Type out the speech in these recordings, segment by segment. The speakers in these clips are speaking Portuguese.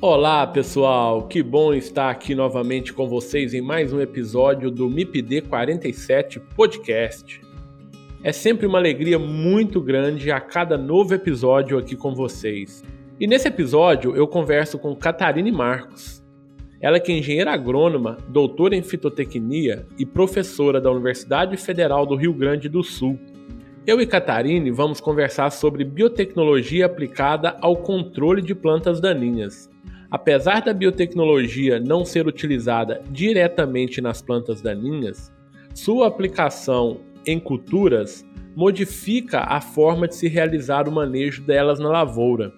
Olá pessoal, que bom estar aqui novamente com vocês em mais um episódio do MIPD 47 Podcast. É sempre uma alegria muito grande a cada novo episódio aqui com vocês. E nesse episódio eu converso com Catarine Marcos. Ela que é engenheira agrônoma, doutora em fitotecnia e professora da Universidade Federal do Rio Grande do Sul. Eu e Catarine vamos conversar sobre biotecnologia aplicada ao controle de plantas daninhas. Apesar da biotecnologia não ser utilizada diretamente nas plantas daninhas, sua aplicação em culturas modifica a forma de se realizar o manejo delas na lavoura.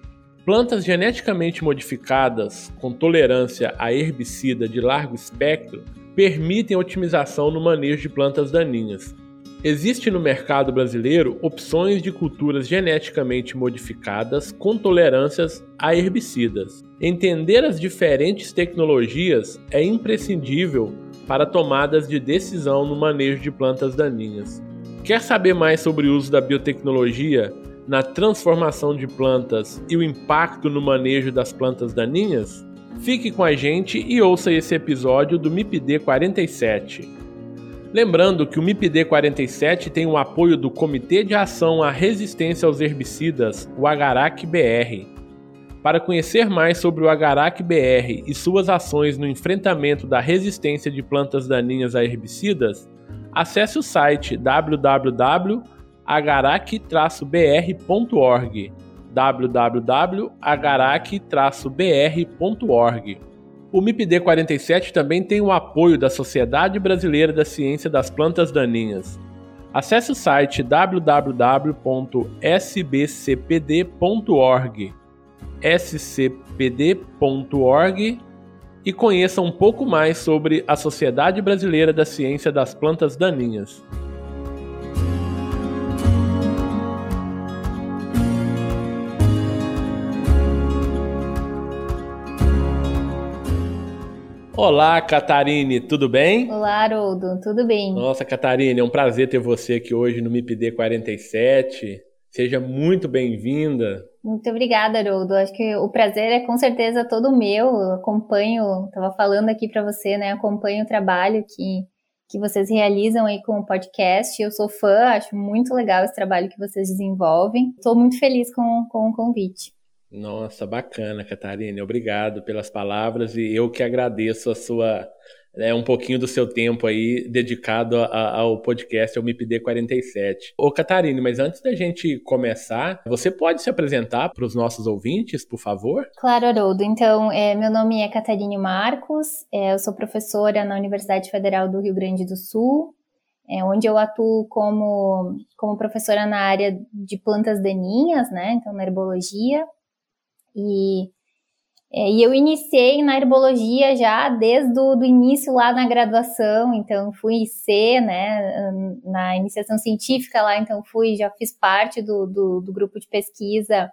Plantas geneticamente modificadas com tolerância a herbicida de largo espectro permitem otimização no manejo de plantas daninhas. Existe no mercado brasileiro opções de culturas geneticamente modificadas com tolerâncias a herbicidas. Entender as diferentes tecnologias é imprescindível para tomadas de decisão no manejo de plantas daninhas. Quer saber mais sobre o uso da biotecnologia na transformação de plantas e o impacto no manejo das plantas daninhas? Fique com a gente e ouça esse episódio do MIPD 47. Lembrando que o MIPD 47 tem o apoio do Comitê de Ação à Resistência aos Herbicidas, o Agarac BR. Para conhecer mais sobre o Agarac BR e suas ações no enfrentamento da resistência de plantas daninhas a herbicidas, acesse o site www.agarac-br.org www.agarac-br.org O MIPD 47 também tem o apoio da Sociedade Brasileira da Ciência das Plantas Daninhas. Acesse o site www.sbcpd.org scpd.org e conheça um pouco mais sobre a Sociedade Brasileira da Ciência das Plantas Daninhas. Olá, Catarine, tudo bem? Olá, Haroldo, tudo bem? Nossa, Catarine, é um prazer ter você aqui hoje no MIPD 47. Seja muito bem-vinda. Muito obrigada, Haroldo. Acho que o prazer é com certeza todo meu. Eu acompanho, estava falando aqui para você, né? Acompanho o trabalho que, que vocês realizam aí com o podcast. Eu sou fã, acho muito legal esse trabalho que vocês desenvolvem. Estou muito feliz com, com o convite. Nossa, bacana, Catarina. Obrigado pelas palavras e eu que agradeço a sua né, um pouquinho do seu tempo aí dedicado a, ao podcast, ao MIPD 47. Ô, Catarine, mas antes da gente começar, você pode se apresentar para os nossos ouvintes, por favor? Claro, Haroldo. Então, é, meu nome é Catarine Marcos, é, eu sou professora na Universidade Federal do Rio Grande do Sul, é, onde eu atuo como, como professora na área de plantas daninhas, né, então na herbologia, e é, e eu iniciei na herbologia já desde o início lá na graduação, então fui C, né, na iniciação científica lá, então fui, já fiz parte do, do, do grupo de pesquisa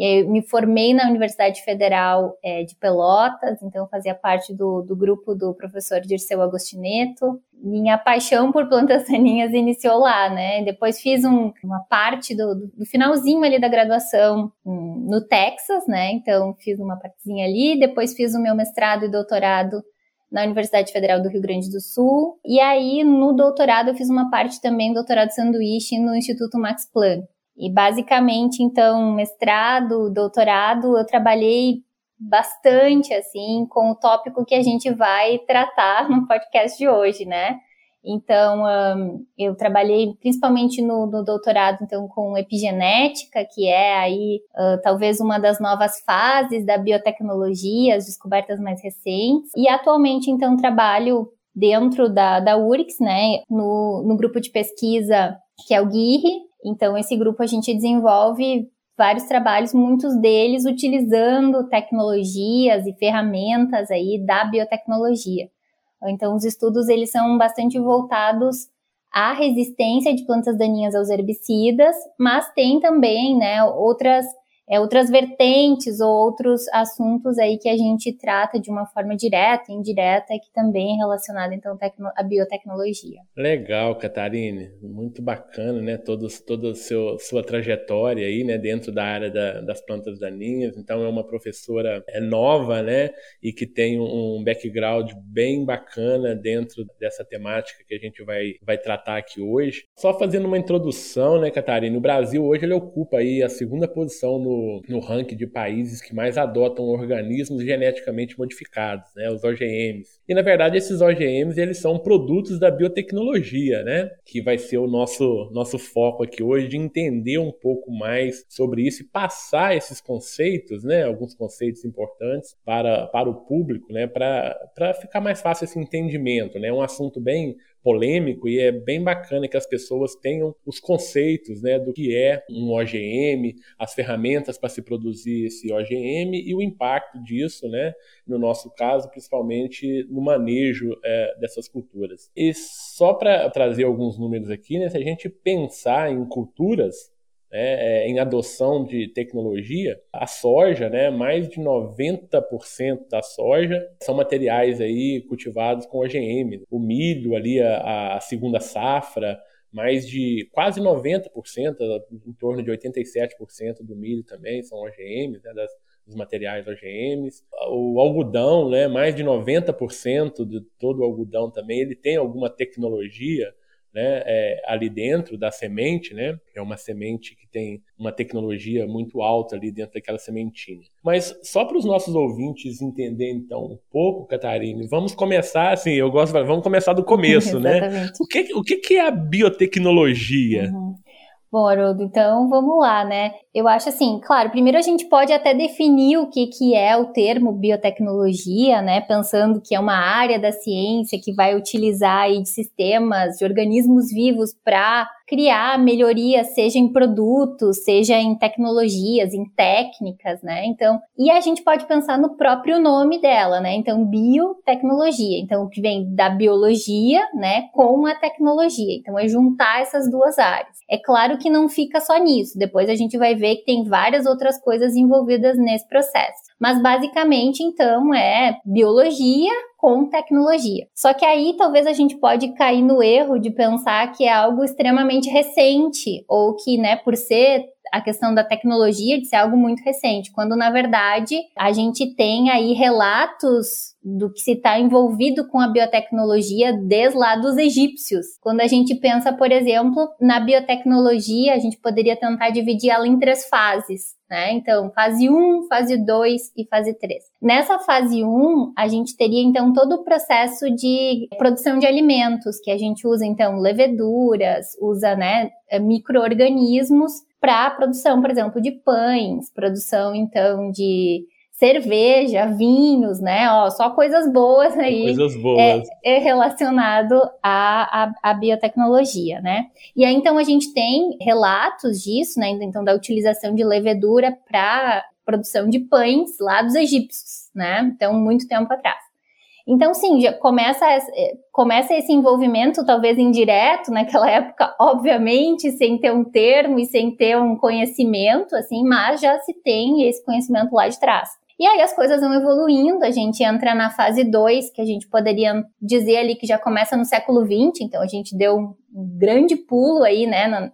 E eu me formei na Universidade Federal é, de Pelotas, então fazia parte do, do grupo do professor Dirceu Agostineto. Minha paixão por plantas daninhas iniciou lá, né? Depois fiz um, uma parte do, do, finalzinho ali da graduação um, no Texas, né? Então fiz uma partezinha ali, depois fiz o meu mestrado e doutorado na Universidade Federal do Rio Grande do Sul. E aí, no doutorado, eu fiz uma parte também, doutorado sanduíche, no Instituto Max Planck. E basicamente, então, mestrado, doutorado, eu trabalhei bastante, assim, com o tópico que a gente vai tratar no podcast de hoje, né? Então, um, eu trabalhei principalmente no, no, doutorado, então, com epigenética, que é aí uh, talvez uma das novas fases da biotecnologia, as descobertas mais recentes. E atualmente, então, trabalho dentro da, da URIX, né, no, no grupo de pesquisa que é o GUIRI. Então, esse grupo a gente desenvolve vários trabalhos, muitos deles utilizando tecnologias e ferramentas aí da biotecnologia. Então, os estudos eles são bastante voltados à resistência de plantas daninhas aos herbicidas, mas tem também, né, outras é, outras vertentes ou outros assuntos aí que a gente trata de uma forma direta indireta, que também é relacionado então à biotecnologia. Legal, Catarine, muito bacana, né? Todo, toda a seu, sua trajetória aí, né? Dentro da área da, das plantas daninhas. Então é uma professora é nova, né? E que tem um background bem bacana dentro dessa temática que a gente vai, vai tratar aqui hoje. Só fazendo uma introdução, né, Catarine? O Brasil hoje ele ocupa aí a segunda posição no no, ranking de países que mais adotam organismos geneticamente modificados, né, os OGMs. E na verdade esses OGMs eles são produtos da biotecnologia, né, que vai ser o nosso nosso foco aqui hoje de entender um pouco mais sobre isso e passar esses conceitos, né, alguns conceitos importantes para, para o público, né, para ficar mais fácil esse entendimento, né, um assunto bem polêmico e é bem bacana que as pessoas tenham os conceitos né, do que é um OGM, as ferramentas para se produzir esse OGM e o impacto disso, né, no nosso caso, principalmente no manejo é, dessas culturas. E só para trazer alguns números aqui, né, se a gente pensar em culturas né, é, em adoção de tecnologia, a soja, né, mais de 90% da soja são materiais aí cultivados com OGM. O milho ali, a, a segunda safra, mais de quase 90%, em torno de 87% do milho também são OGMs, né, das, dos materiais OGMs. O algodão, né, mais de 90% de todo o algodão também, ele tem alguma tecnologia né, é, ali dentro da semente, né? É uma semente que tem uma tecnologia muito alta ali dentro daquela sementinha. Mas só para os nossos ouvintes entenderem então um pouco, Catarina, vamos começar assim, eu gosto, vamos começar do começo, né? O que, o que é a biotecnologia? Uhum. Bom, Haroldo, então vamos lá, né? Eu acho assim, claro, primeiro a gente pode até definir o que, que é o termo biotecnologia, né? Pensando que é uma área da ciência que vai utilizar aí de sistemas, de organismos vivos para criar melhorias, seja em produtos, seja em tecnologias, em técnicas, né? Então, e a gente pode pensar no próprio nome dela, né? Então, biotecnologia. Então, que vem da biologia, né, com a tecnologia. Então, é juntar essas duas áreas. É claro que não fica só nisso. Depois a gente vai ver que tem várias outras coisas envolvidas nesse processo. Mas basicamente, então, é biologia com tecnologia. Só que aí talvez a gente pode cair no erro de pensar que é algo extremamente recente ou que, né, por ser a questão da tecnologia de ser algo muito recente, quando na verdade a gente tem aí relatos do que se está envolvido com a biotecnologia desde lá dos egípcios. Quando a gente pensa, por exemplo, na biotecnologia, a gente poderia tentar dividir ela em três fases. Né? Então, fase 1, fase 2 e fase 3. Nessa fase 1, a gente teria então todo o processo de produção de alimentos, que a gente usa então leveduras, usa né, micro-organismos para a produção, por exemplo, de pães, produção então de cerveja, vinhos, né? Ó, só coisas boas aí. Coisas boas. É, é relacionado à, à, à, biotecnologia, né? E aí, então, a gente tem relatos disso, né? Então, da utilização de levedura para produção de pães lá dos egípcios, né? Então, muito tempo atrás. Então, sim, já começa, eh, começa esse envolvimento, talvez indireto, naquela época, obviamente, sem ter um termo e sem ter um conhecimento, assim, mas já se tem esse conhecimento lá de trás. E aí as coisas vão evoluindo, a gente entra na fase 2, que a gente poderia dizer ali que já começa no século XX, então a gente deu um grande pulo aí, né,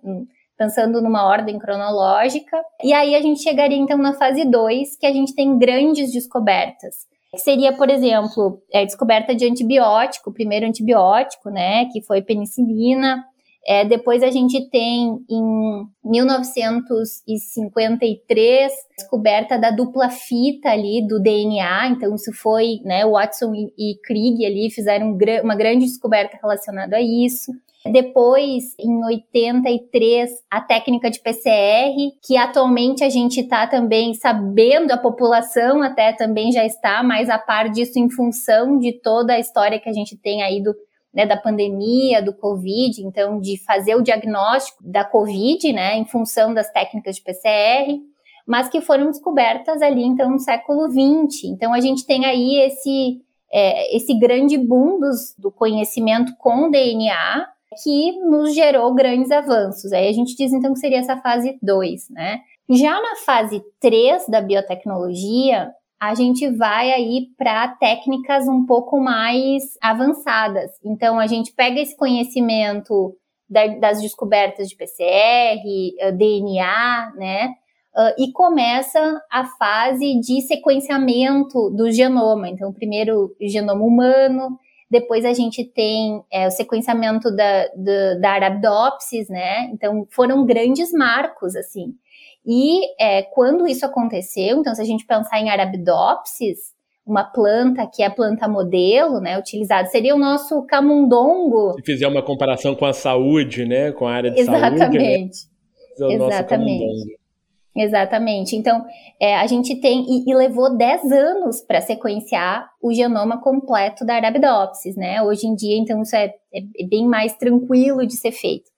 pensando numa ordem cronológica. E aí a gente chegaria então na fase 2, que a gente tem grandes descobertas. Seria, por exemplo, a descoberta de antibiótico, primeiro antibiótico, né, que foi penicilina, é, depois a gente tem em 1953 descoberta da dupla fita ali do DNA, então isso foi, né, Watson e, e Crick ali fizeram uma grande descoberta relacionada a isso. Depois, em 83, a técnica de PCR, que atualmente a gente está também sabendo, a população até também já está mais a par disso em função de toda a história que a gente tem aí do né, da pandemia, do Covid, então de fazer o diagnóstico da Covid, né, em função das técnicas de PCR, mas que foram descobertas ali então no século XX. Então a gente tem aí esse é, esse grande boom dos, do conhecimento com DNA que nos gerou grandes avanços. Aí a gente diz então que seria essa fase 2, né? Já na fase 3 da biotecnologia, a gente vai aí para técnicas um pouco mais avançadas. Então, a gente pega esse conhecimento da, das descobertas de PCR, eh, DNA, né? Uh, e começa a fase de sequenciamento do genoma. Então, primeiro o genoma humano, depois a gente tem é, o sequenciamento da, da, da Arabidopsis, né? Então, foram grandes marcos, assim. E é, quando isso aconteceu, então se a gente pensar em Arabidopsis, uma planta que é a planta modelo, né, utilizada, seria o nosso camundongo. Se fizer uma comparação com a saúde, né, com a área de Exatamente. saúde, né, é Exatamente. Exatamente. Então, é, a gente tem, e, e levou 10 anos para sequenciar o genoma completo da Arabidopsis, né? Hoje em dia, então, isso é, é, é bem mais tranquilo de ser feito.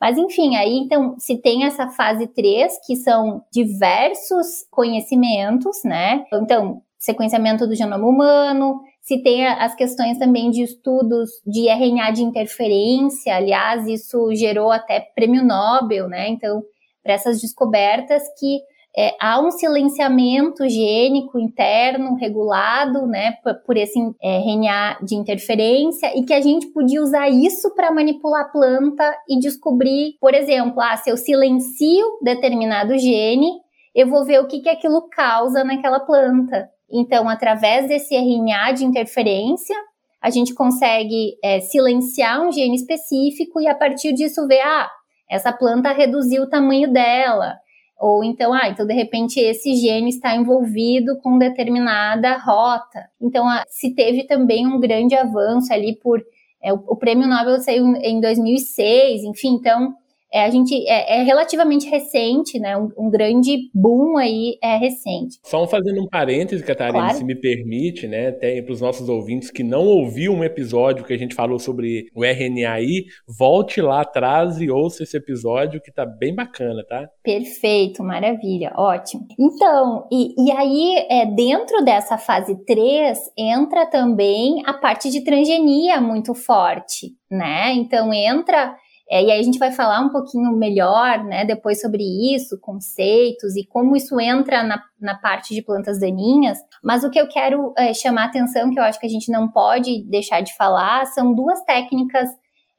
Mas enfim, aí então se tem essa fase 3, que são diversos conhecimentos, né? Então, sequenciamento do genoma humano, se tem as questões também de estudos de RNA de interferência, aliás, isso gerou até prêmio Nobel, né? Então, para essas descobertas que é, há um silenciamento gênico interno regulado, né, por, esse é, RNA de interferência e que a gente podia usar isso para manipular a planta e descobrir, por exemplo, ah, se eu silencio determinado gene, eu vou ver o que, que aquilo causa naquela planta. Então, através desse RNA de interferência, a gente consegue é, silenciar um gene específico e a partir disso ver, ah, essa planta reduziu o tamanho dela, ou então, ah, então de repente esse gene está envolvido com determinada rota. Então, se teve também um grande avanço ali por. É, o, o prêmio Nobel saiu em 2006, enfim, então é, a gente é, é, relativamente recente, né? Um, um, grande boom aí é recente. Só fazendo um parêntese, Catarina, claro. se me permite, né? Até para os nossos ouvintes que não ouviu um episódio que a gente falou sobre o RNAi, volte lá atrás e ouça esse episódio que tá bem bacana, tá? Perfeito, maravilha, ótimo. Então, e, e aí, é, dentro dessa fase 3, entra também a parte de transgenia muito forte, né? Então entra é, e aí a gente vai falar um pouquinho melhor, né, depois sobre isso, conceitos e como isso entra na, na parte de plantas daninhas. Mas o que eu quero é, chamar a atenção, que eu acho que a gente não pode deixar de falar, são duas técnicas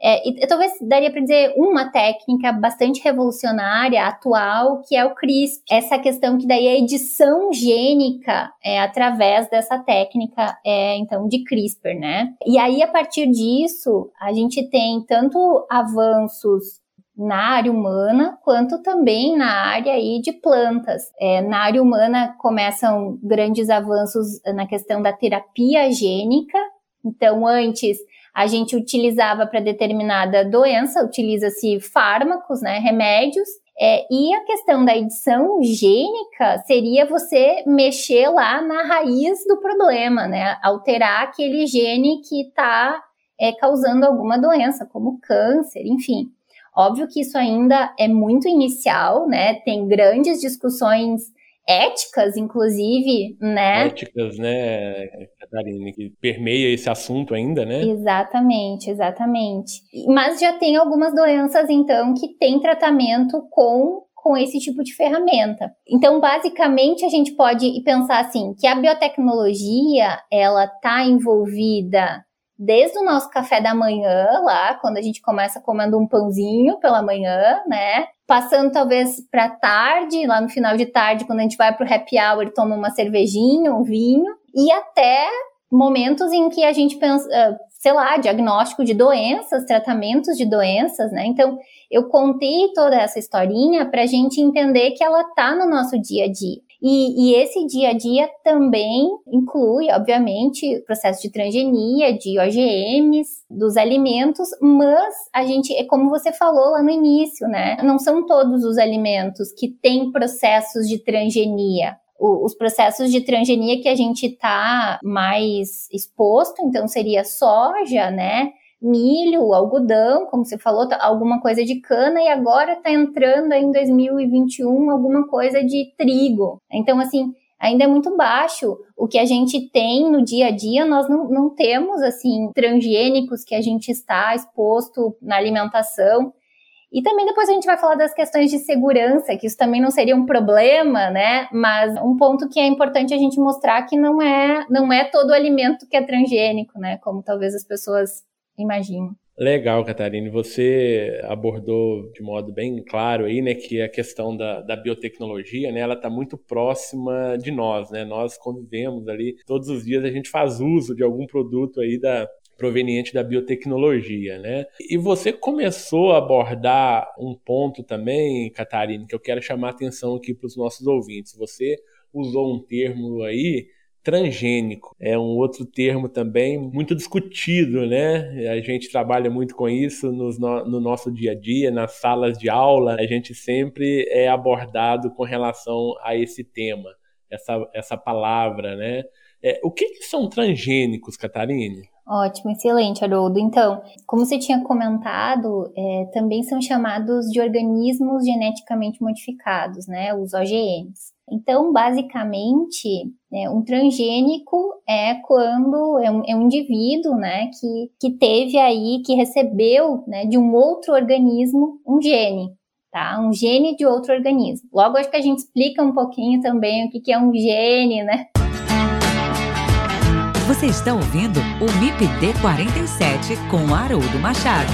é, e, talvez daria para dizer uma técnica bastante revolucionária, atual, que é o CRISP. Essa questão que daí é edição gênica é, através dessa técnica, é, então, de CRISPR, né? E aí, a partir disso, a gente tem tanto avanços na área humana, quanto também na área aí de plantas. É, na área humana começam grandes avanços na questão da terapia gênica. Então, antes a gente utilizava para determinada doença, utiliza-se fármacos, né, remédios, é, e a questão da edição gênica seria você mexer lá na raiz do problema, né, alterar aquele gene que está é, causando alguma doença, como câncer, enfim. Óbvio que isso ainda é muito inicial, né, tem grandes discussões éticas, inclusive, né? Éticas, né, Catarina, que permeia esse assunto ainda, né? Exatamente, exatamente. Mas já tem algumas doenças, então, que tem tratamento com com esse tipo de ferramenta. Então, basicamente, a gente pode pensar assim, que a biotecnologia, ela está envolvida desde o nosso café da manhã, lá, quando a gente começa comendo um pãozinho pela manhã, né? Passando talvez para tarde, lá no final de tarde, quando a gente vai para o happy hour, toma uma cervejinha, um vinho, e até momentos em que a gente pensa, ah, sei lá, diagnóstico de doenças, tratamentos de doenças, né? Então, eu contei toda essa historinha para a gente entender que ela tá no nosso dia a dia. E, e, esse dia a dia também inclui, obviamente, o processo de transgenia, de OGMs, dos alimentos, mas a gente, é como você falou lá no início, né? Não são todos os alimentos que têm processos de transgenia os processos de transgenia que a gente está mais exposto, então seria soja, né? Milho, algodão, como você falou, tá, alguma coisa de cana, e agora está entrando em 2021 alguma coisa de trigo. Então, assim, ainda é muito baixo. O que a gente tem no dia a dia, nós não, não temos, assim, transgênicos que a gente está exposto na alimentação. E também depois a gente vai falar das questões de segurança, que isso também não seria um problema, né? Mas um ponto que é importante a gente mostrar que não é, não é todo alimento que é transgênico, né? Como talvez as pessoas imaginam. Legal, Catarina. Você abordou de modo bem claro aí, né, que a questão da, da biotecnologia, né, ela está muito próxima de nós, né? Nós convivemos ali todos os dias, a gente faz uso de algum produto aí da, proveniente da biotecnologia, né? E você começou a abordar um ponto também, Catarina, que eu quero chamar a atenção aqui para os nossos ouvintes. Você usou um termo aí transgênico. É um outro termo também muito discutido, né? A gente trabalha muito com isso no, no, nosso dia a dia, nas salas de aula, a gente sempre é abordado com relação a esse tema, essa, essa palavra, né? É, o que, que são transgênicos, Catarine? Ótimo, excelente, Haroldo. Então, como você tinha comentado, é, também são chamados de organismos geneticamente modificados, né? Os OGMs. Então, basicamente, é, um transgênico é quando é um, é um, indivíduo, né, que, que teve aí, que recebeu, né, de um outro organismo um gene, tá? Um gene de outro organismo. Logo, acho que a gente explica um pouquinho também o que, que é um gene, né? Você está ouvindo o MIPD 47 com Haroldo Machado.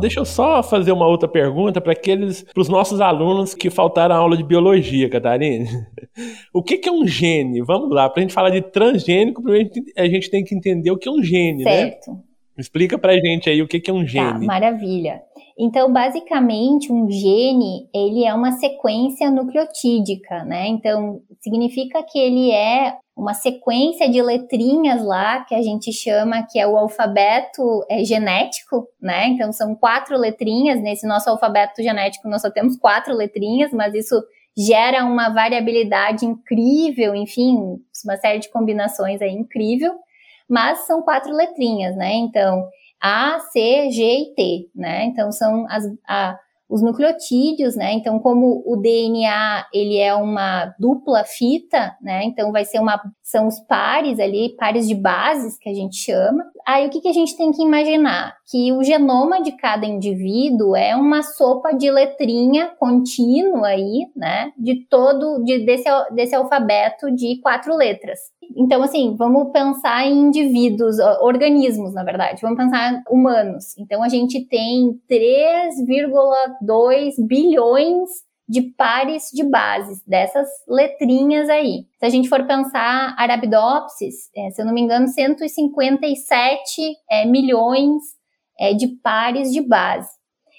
Deixa eu só fazer uma outra pergunta para aqueles, para os nossos alunos que faltaram a aula de biologia, Catarina. O que, que é um gene? Vamos lá, para a gente falar de transgênico, a gente tem que entender o que é um gene, certo. né? Certo. Explica para a gente aí o que, que é um tá, gene. Tá, maravilha. Então, basicamente, um gene, ele é uma sequência nucleotídica, né? Então, significa que ele é uma sequência de letrinhas lá que a gente chama que é o alfabeto é, genético, né? Então, são quatro letrinhas. Nesse nosso alfabeto genético, nós só temos quatro letrinhas, mas isso gera uma variabilidade incrível, enfim, uma série de combinações aí incrível. Mas são quatro letrinhas, né? Então, a, C, G e T, né? Então são as, a, os nucleotídeos, né? Então, como o DNA ele é uma dupla fita, né? Então vai ser uma são os pares ali, pares de bases que a gente chama. Aí o que, que a gente tem que imaginar? Que o genoma de cada indivíduo é uma sopa de letrinha contínua aí, né? De todo de, desse, desse alfabeto de quatro letras. Então, assim, vamos pensar em indivíduos, organismos, na verdade. Vamos pensar humanos. Então, a gente tem 3,2 bilhões de pares de bases, dessas letrinhas aí. Se a gente for pensar Arabidopsis, é, se eu não me engano, 157 é, milhões é, de pares de base.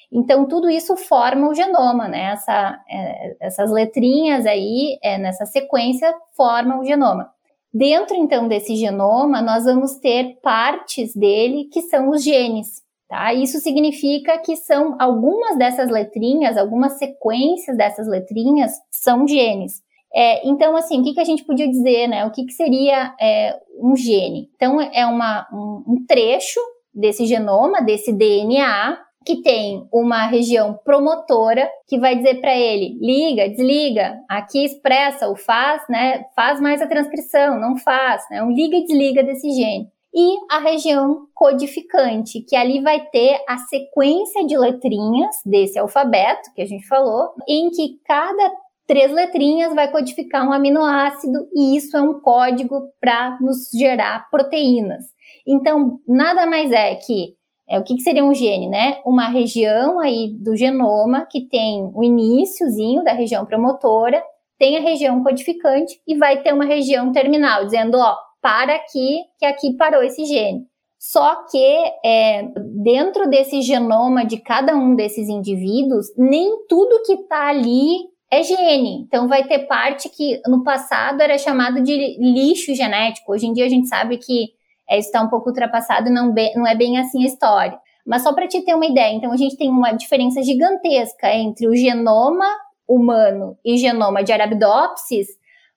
Então, tudo isso forma o genoma, né? Essa, é, essas letrinhas aí, é, nessa sequência, formam o genoma. Dentro, então, desse genoma, nós vamos ter partes dele que são os genes. Tá? Isso significa que são algumas dessas letrinhas, algumas sequências dessas letrinhas são genes. É, então, assim, o que, que a gente podia dizer, né? O que, que seria é, um gene? Então, é uma, um, um trecho desse genoma, desse DNA, que tem uma região promotora que vai dizer para ele liga, desliga, aqui expressa ou faz, né? Faz mais a transcrição, não faz, né? Um liga e desliga desse gene. E a região codificante, que ali vai ter a sequência de letrinhas desse alfabeto que a gente falou, em que cada três letrinhas vai codificar um aminoácido e isso é um código para nos gerar proteínas. Então, nada mais é que é, o que, que, seria um gene, né? Uma região aí do genoma que tem o iníciozinho da região promotora, tem a região codificante e vai ter uma região terminal, dizendo, ó, para aqui, que aqui parou esse gene. Só que é, dentro desse genoma de cada um desses indivíduos, nem tudo que está ali é gene. Então vai ter parte que no passado era chamado de lixo genético. Hoje em dia a gente sabe que é, está um pouco ultrapassado não, não é bem assim a história. Mas só para te ter uma ideia, então a gente tem uma diferença gigantesca entre o genoma humano e genoma de Arabidopsis,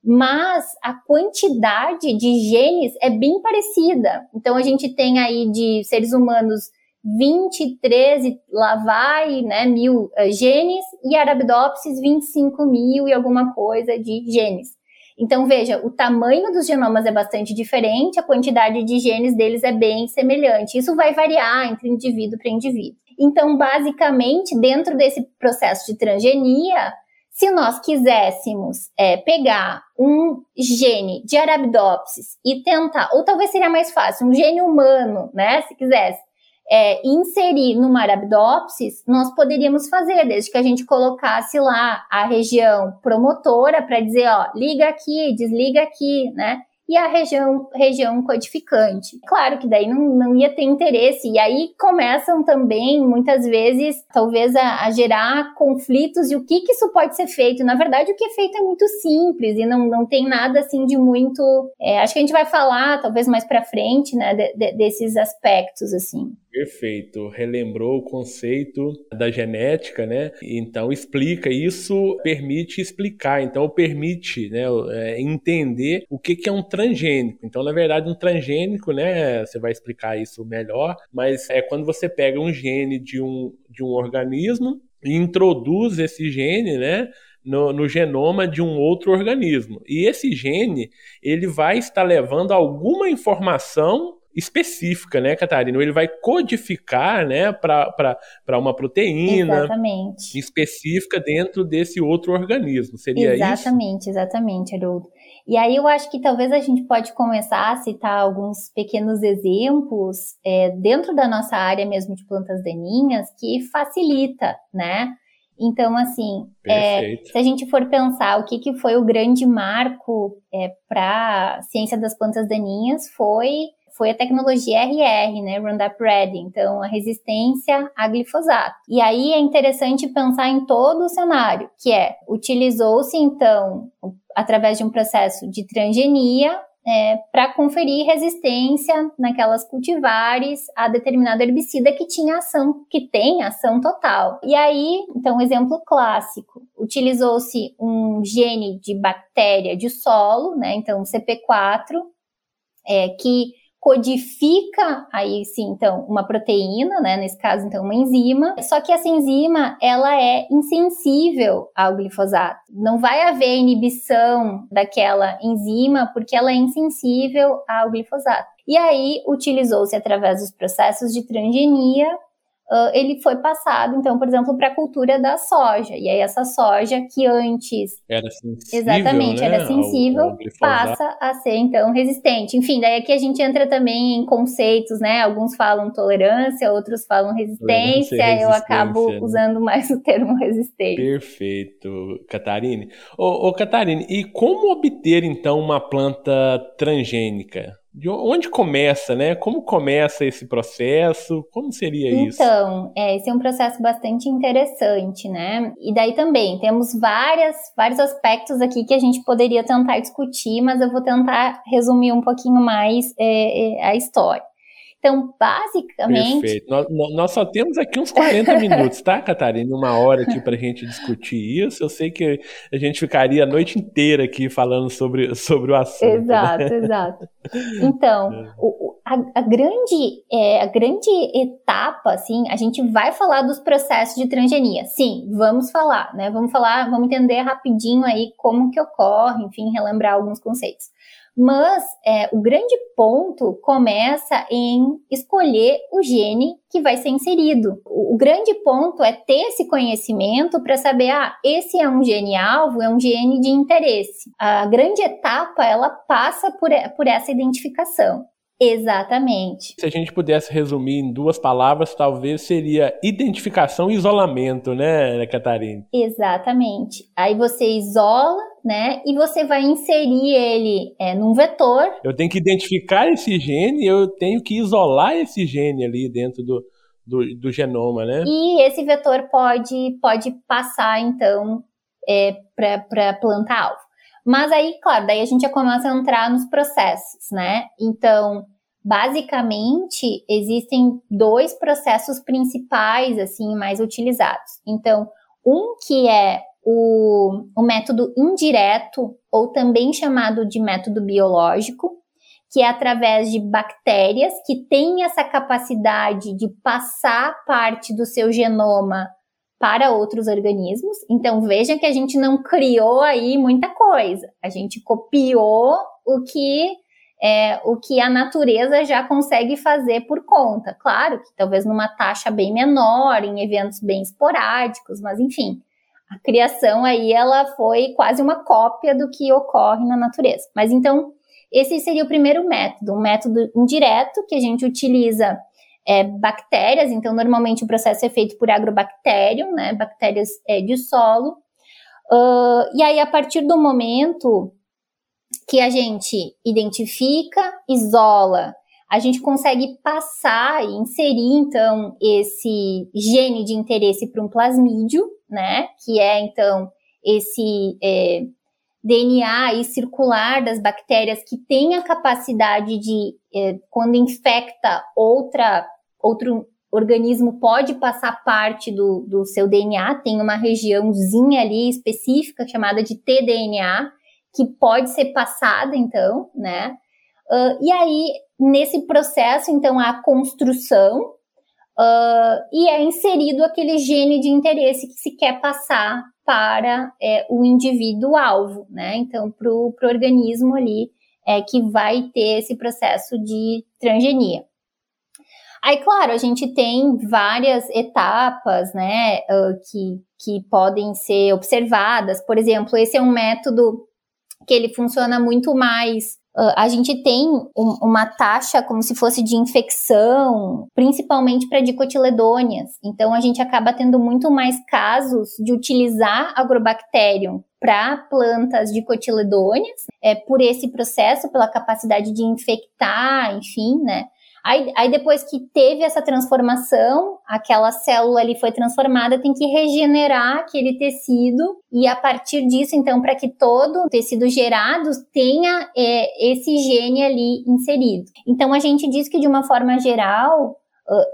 mas a quantidade de genes é bem parecida. Então a gente tem aí de seres humanos 20, 13, lá vai, né, mil uh, genes, e Arabidopsis 25 mil e alguma coisa de genes. Então, veja, o tamanho dos genomas é bastante diferente, a quantidade de genes deles é bem semelhante. Isso vai variar entre indivíduo para indivíduo. Então, basicamente, dentro desse processo de transgenia, se nós quiséssemos é, pegar um gene de Arabidopsis e tentar, ou talvez seria mais fácil, um gene humano, né? Se quisesse, é, inserir numa Arabidopsis, nós poderíamos fazer, desde que a gente colocasse lá a região promotora para dizer, ó, liga aqui, desliga aqui, né? e a região, região codificante. Claro que daí não, não ia ter interesse, e aí começam também, muitas vezes, talvez a, a gerar conflitos e o que, que isso pode ser feito. Na verdade, o que é feito é muito simples e não, não tem nada assim de muito. É, acho que a gente vai falar, talvez mais para frente, né, de, de, desses aspectos, assim. Perfeito, relembrou o conceito da genética, né? Então explica isso, permite explicar, então permite, né, é, entender o que, é um transgênico. Então, na verdade, um transgênico, né, você vai explicar isso melhor, mas é quando você pega um gene de um, de um organismo e introduz esse gene, né, no, no, genoma de um outro organismo. E esse gene, ele vai estar levando alguma informação específica, né, Catarina? Ele vai codificar, né, para uma proteína exatamente. específica dentro desse outro organismo. Seria exatamente, isso? Exatamente, exatamente, Haroldo. E aí eu acho que talvez a gente pode começar a citar alguns pequenos exemplos é, dentro da nossa área mesmo de plantas daninhas que facilita, né? Então, assim, é, se a gente for pensar o que, que foi o grande marco é, para a ciência das plantas daninhas, foi foi a tecnologia RR, né, Roundup Ready, então a resistência a glifosato. E aí é interessante pensar em todo o cenário, que é, utilizou-se então, através de um processo de transgenia, é, para conferir resistência naquelas cultivares a determinado herbicida que tinha ação, que tem ação total. E aí, então, um exemplo clássico, utilizou-se um gene de bactéria de solo, né, então CP4, é, que codifica aí sim, então, uma proteína, né, nesse caso, então, uma enzima, só que essa enzima, ela é insensível ao glifosato. Não vai haver inibição daquela enzima porque ela é insensível ao glifosato. E aí, utilizou-se através dos processos de transgenia uh, ele foi passado, então, por exemplo, para a cultura da soja. E aí essa soja que antes era sensível, exatamente né, era sensível, ao, ao passa a ser então resistente. Enfim, daí aqui a gente entra também em conceitos, né? Alguns falam tolerância, outros falam resistência. resistência eu acabo né? usando mais o termo resistência. Perfeito, Catarine. Ô, ô Catarine, e como obter então uma planta transgênica? De onde começa, né? Como começa esse processo? Como seria então, isso? Então, é, esse é um processo bastante interessante, né? E daí também temos várias, vários aspectos aqui que a gente poderia tentar discutir, mas eu vou tentar resumir um pouquinho mais é, é, a história. Então, basicamente. Perfeito. Nós, nós, só temos aqui uns 40 minutos, tá, Catarina? Uma hora aqui para a gente discutir isso. Eu sei que a gente ficaria a noite inteira aqui falando sobre, sobre o assunto. Exato, né? exato. Então, é. o, a, a, grande, é, a grande etapa, assim, a gente vai falar dos processos de transgenia. Sim, vamos falar, né? Vamos falar, vamos entender rapidinho aí como que ocorre, enfim, relembrar alguns conceitos. Mas é, o grande ponto começa em escolher o gene que vai ser inserido. O, o grande ponto é ter esse conhecimento para saber, ah, esse é um gene alvo, é um gene de interesse. A grande etapa ela passa por, por essa identificação. Exatamente. Se a gente pudesse resumir em duas palavras, talvez seria identificação e isolamento, né, Catarina? Exatamente. Aí você isola, né, e você vai inserir ele é, num vetor. Eu tenho que identificar esse gene, eu tenho que isolar esse gene ali dentro do, do, do genoma, né? E esse vetor pode, pode passar, então, é, para a planta-alvo. Mas aí, claro, daí a gente já começa a entrar nos processos, né? Então, basicamente, existem dois processos principais, assim, mais utilizados. Então, um que é o, o método indireto, ou também chamado de método biológico, que é através de bactérias que têm essa capacidade de passar parte do seu genoma para outros organismos. Então veja que a gente não criou aí muita coisa. A gente copiou o que é, o que a natureza já consegue fazer por conta. Claro que talvez numa taxa bem menor, em eventos bem esporádicos, mas enfim, a criação aí ela foi quase uma cópia do que ocorre na natureza. Mas então esse seria o primeiro método, um método indireto que a gente utiliza é, bactérias, então normalmente o processo é feito por agrobacterium, né, bactérias é, de solo. Uh, e aí, a partir do momento que a gente identifica, isola, a gente consegue passar e inserir, então, esse gene de interesse para um plasmídio, né, que é, então, esse é, DNA circular das bactérias que tem a capacidade de, é, quando infecta outra outro organismo pode passar parte do, do seu DNA, tem uma regiãozinha ali específica chamada de tDNA, que pode ser passada, então, né? Uh, e aí, nesse processo, então, há a construção uh, e é inserido aquele gene de interesse que se quer passar para é, o indivíduo alvo, né? Então, para o organismo ali é, que vai ter esse processo de transgenia. Aí, claro, a gente tem várias etapas, né, que, que podem ser observadas. Por exemplo, esse é um método que ele funciona muito mais Uh, a gente tem um, uma taxa como se fosse de infecção, principalmente para dicotiledôneas. Então, a gente acaba tendo muito mais casos de utilizar agrobacterium para plantas dicotiledôneas, é, por esse processo, pela capacidade de infectar, enfim, né? Aí, aí, depois que teve essa transformação, aquela célula ali foi transformada, tem que regenerar aquele tecido e a partir disso, então, para que todo o tecido gerado tenha é, esse gene ali inserido. Então, a gente diz que de uma forma geral,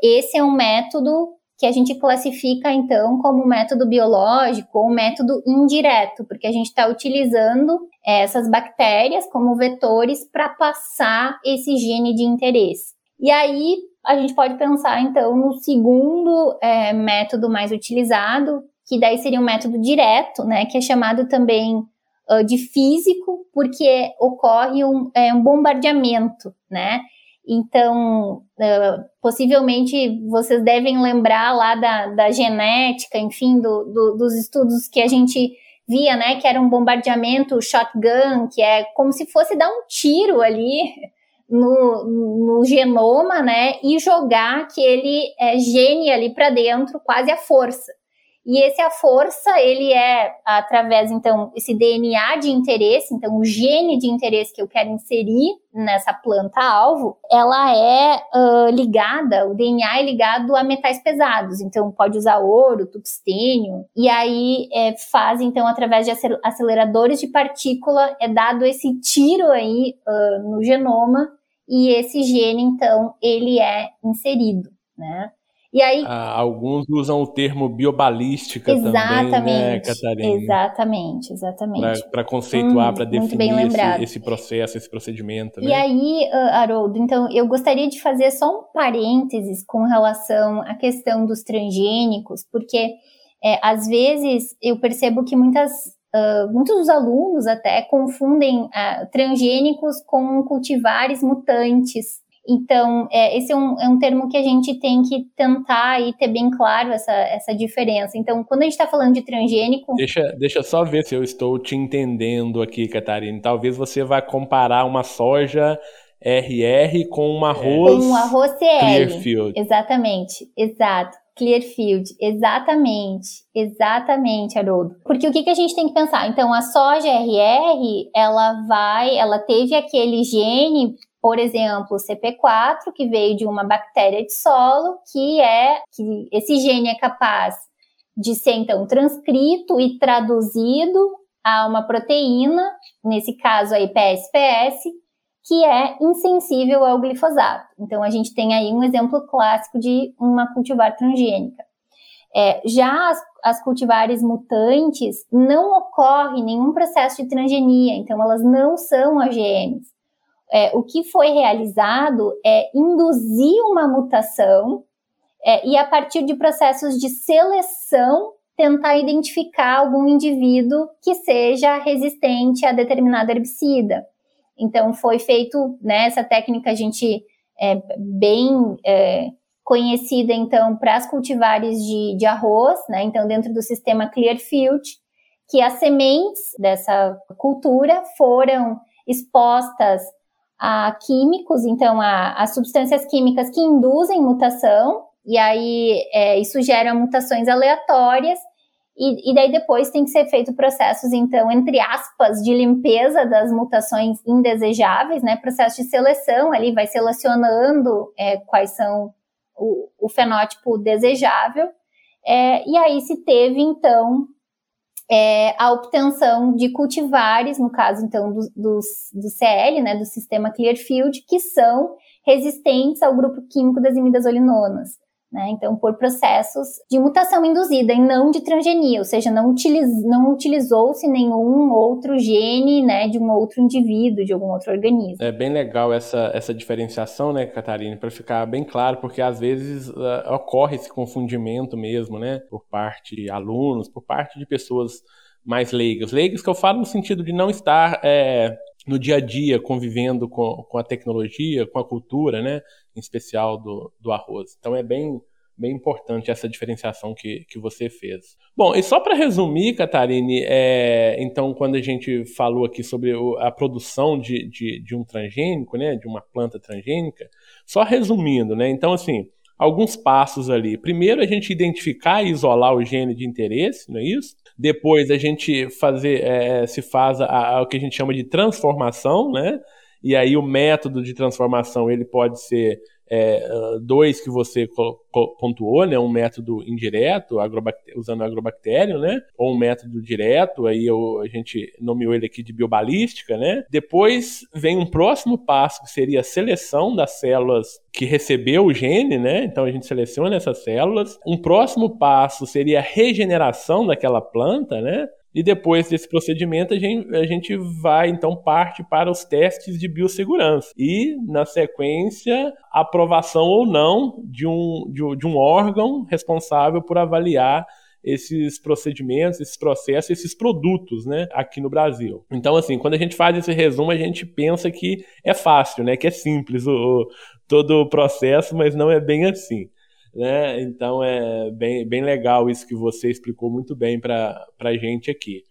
esse é um método que a gente classifica então como método biológico ou método indireto, porque a gente está utilizando essas bactérias como vetores para passar esse gene de interesse. E aí a gente pode pensar então no segundo é, método mais utilizado, que daí seria um método direto, né, que é chamado também uh, de físico, porque ocorre um, é, um bombardeamento, né? Então, uh, possivelmente vocês devem lembrar lá da, da genética, enfim, do, do, dos estudos que a gente via, né, que era um bombardeamento shotgun, que é como se fosse dar um tiro ali no, no genoma, né, e jogar aquele é, gene ali para dentro, quase a força. E esse a força, ele é através, então, esse DNA de interesse, então, o gene de interesse que eu quero inserir nessa planta-alvo, ela é uh, ligada, o DNA é ligado a metais pesados, então pode usar ouro, tungstênio, e aí é, faz, então, através de aceleradores de partícula, é dado esse tiro aí uh, no genoma, e esse gene, então, ele é inserido, né? E aí, ah, alguns usam o termo biobalística exatamente, também, né, Catarina? Exatamente, exatamente. Para conceituar, hum, para definir esse, esse, processo, esse procedimento. E né? aí, ah, Haroldo, então, eu gostaria de fazer só um parênteses com relação à questão dos transgênicos, porque é, às vezes eu percebo que muitas Uh, muitos dos alunos até confundem uh, transgênicos com cultivares mutantes. Então, é, esse é um, é um termo que a gente tem que tentar e ter bem claro essa, essa diferença. Então, quando a gente está falando de transgênico. Deixa, deixa só ver se eu estou te entendendo aqui, Catarina. Talvez você vá comparar uma soja RR com um arroz. Com um arroz CL. Clearfield. Exatamente, exato. Clearfield, exatamente, exatamente, Haroldo. Porque o que, que a gente tem que pensar? Então, a soja RR, ela vai, ela teve aquele gene por exemplo, o CP4, que veio de uma bactéria de solo, que é que esse gene é capaz de ser então transcrito e traduzido a uma proteína, nesse caso aí PSPS, que é insensível ao glifosato. Então a gente tem aí um exemplo clássico de uma cultivar transgênica. É, já as, as, cultivares mutantes não ocorre nenhum processo de transgenia, então elas não são OGMs é, o que foi realizado é induzir uma mutação é, e, a partir de processos de seleção, tentar identificar algum indivíduo que seja resistente a determinado herbicida. Então, foi feito, né, essa técnica a gente é bem é, conhecida, então, para as cultivares de, de arroz, né, então, dentro do sistema Clearfield, que as sementes dessa cultura foram expostas a químicos, então a, a substâncias químicas que induzem mutação, e aí é, isso gera mutações aleatórias, e, e, daí depois tem que ser feito processos, então, entre aspas, de limpeza das mutações indesejáveis, né? Processo de seleção, ali vai selecionando é, quais são o, o fenótipo desejável. É, e aí se teve, então, é, a obtenção de cultivares, no caso então do, do, do CL, né, do sistema Clearfield, que são resistentes ao grupo químico das imidazolinonas. Né? Então, por processos de mutação induzida e não de transgenia, ou seja, não, utiliz, não utilizou-se nenhum outro gene né, de um outro indivíduo, de algum outro organismo. É bem legal essa, essa diferenciação, né, Catarina, para ficar bem claro, porque às vezes uh, ocorre esse confundimento mesmo, né, por parte de alunos, por parte de pessoas mais leigas. Leigas que eu falo no sentido de não estar é, no dia a dia convivendo com, com a tecnologia, com a cultura, né? Em especial do, do arroz. Então é bem, bem importante essa diferenciação que, que você fez. Bom, e só para resumir, Catarine, é, então quando a gente falou aqui sobre a produção de, de, de um transgênico, né? De uma planta transgênica, só resumindo, né? Então, assim, alguns passos ali. Primeiro, a gente identificar e isolar o gene de interesse, não é isso? Depois, a gente fazer, é, se faz a, a, o que a gente chama de transformação, né? E aí o método de transformação ele pode ser é, dois que você pontuou, né, um método indireto, usando agrobactério, né, ou um método direto, aí eu, a gente nomeou ele aqui de biobalística, né. Depois vem um próximo passo que seria a seleção das células que recebeu o gene, né, então a gente seleciona essas células. Um próximo passo seria a regeneração daquela planta, né, e depois desse procedimento, a gente, a gente vai, então, parte para os testes de biossegurança. E, na sequência, aprovação ou não de um, de, de um órgão responsável por avaliar esses procedimentos, esses processos, esses produtos, né, aqui no Brasil. Então, assim, quando a gente faz esse resumo, a gente pensa que é fácil, né, que é simples o, o todo o processo, mas não é bem assim né? Então é bem, bem legal isso que você explicou muito bem para a gente aqui.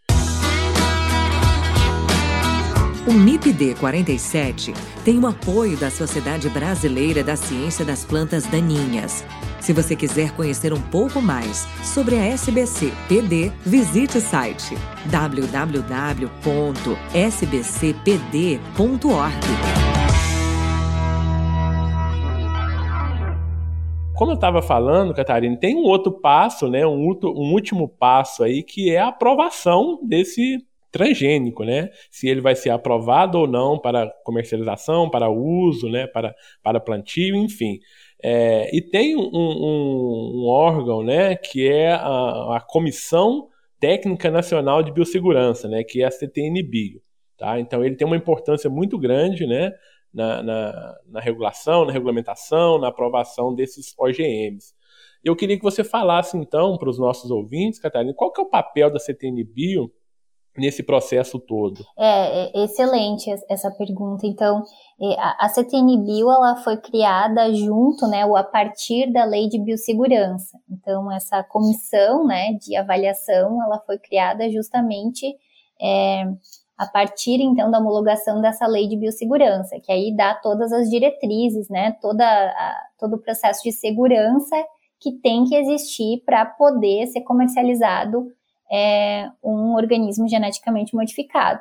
O MIPD 47 tem o apoio da Sociedade Brasileira da Ciência das Plantas Daninhas. Se você quiser conhecer um pouco mais sobre a SBC PD, visite o site www.sbcpd.org. como eu estava falando, Catarina, tem um outro passo, né, um, outro, um último passo aí, que é a aprovação desse, transgênico, né? Se ele vai ser aprovado ou não para comercialização, para uso, né? Para, para plantio, enfim. É, e tem um, um, um, órgão, né? Que é a, a, Comissão Técnica Nacional de Biossegurança, né? Que é a CTN-Bio. Tá? Então ele tem uma importância muito grande, né? Na, na, na regulação, na regulamentação, na aprovação desses OGMs. Eu queria que você falasse então para os nossos ouvintes, Catarina, qual que é o papel da CTN Bio nesse processo todo? É, é excelente essa pergunta. Então, é, a CTN Bio ela foi criada junto, né, a partir da Lei de Biossegurança. Então, essa comissão, né, de avaliação, ela foi criada justamente é, a partir então da homologação dessa Lei de Biossegurança, que aí dá todas as diretrizes, né, toda a, todo o processo de segurança que tem que existir para poder ser comercializado é, um organismo geneticamente modificado.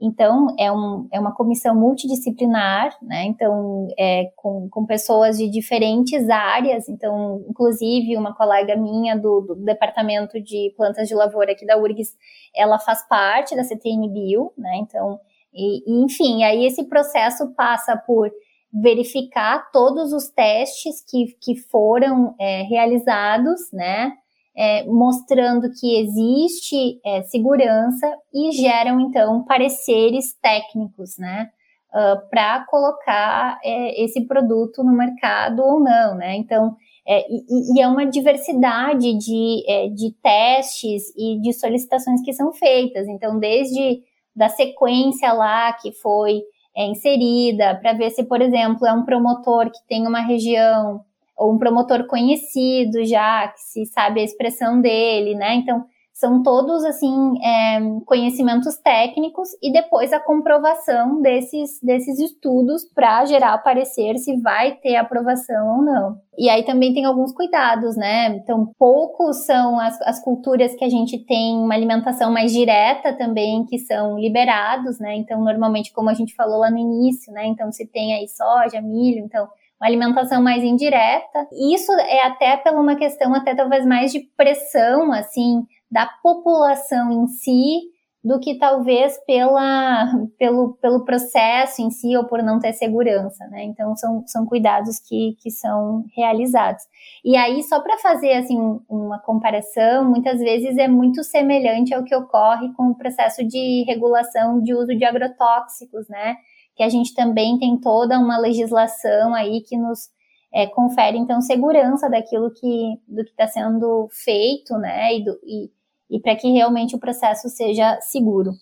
Então, é, um, é uma comissão multidisciplinar, né? Então, é, com, com pessoas de diferentes áreas. Então, inclusive, uma colega minha do, do Departamento de Plantas de Lavoura aqui da URGS, ela faz parte da CTN Bio, né? Então, e, e, enfim, aí esse processo passa por verificar todos os testes que, que foram é, realizados, né? É, mostrando que existe é, segurança e geram então pareceres técnicos, né, uh, para colocar é, esse produto no mercado ou não, né? Então, é, e, e, é uma diversidade de, é, de testes e de solicitações que são feitas. Então, desde da sequência lá que foi é, inserida, para ver se, por exemplo, é um promotor que tem uma região, ou um promotor conhecido já, que se sabe a expressão dele, né? Então, são todos, assim, é, conhecimentos técnicos e depois a comprovação desses, desses estudos para gerar parecer se vai ter aprovação ou não. E aí também tem alguns cuidados, né? Então, poucos são as, as culturas que a gente tem uma alimentação mais direta também, que são liberados, né? Então, normalmente, como a gente falou lá no início, né? Então, se tem aí soja, milho, então uma alimentação mais indireta. Isso é até pela uma questão até talvez mais de pressão, assim, da população em si do que talvez pela, pelo, pelo processo em si ou por não ter segurança, né? Então são, são cuidados que, que são realizados. E aí, só para fazer assim uma comparação, muitas vezes é muito semelhante ao que ocorre com o processo de regulação de uso de agrotóxicos, né? Que a gente também tem toda uma legislação aí que nos é, confere então segurança daquilo que do que está sendo feito, né? E, e e para que realmente o processo seja seguro.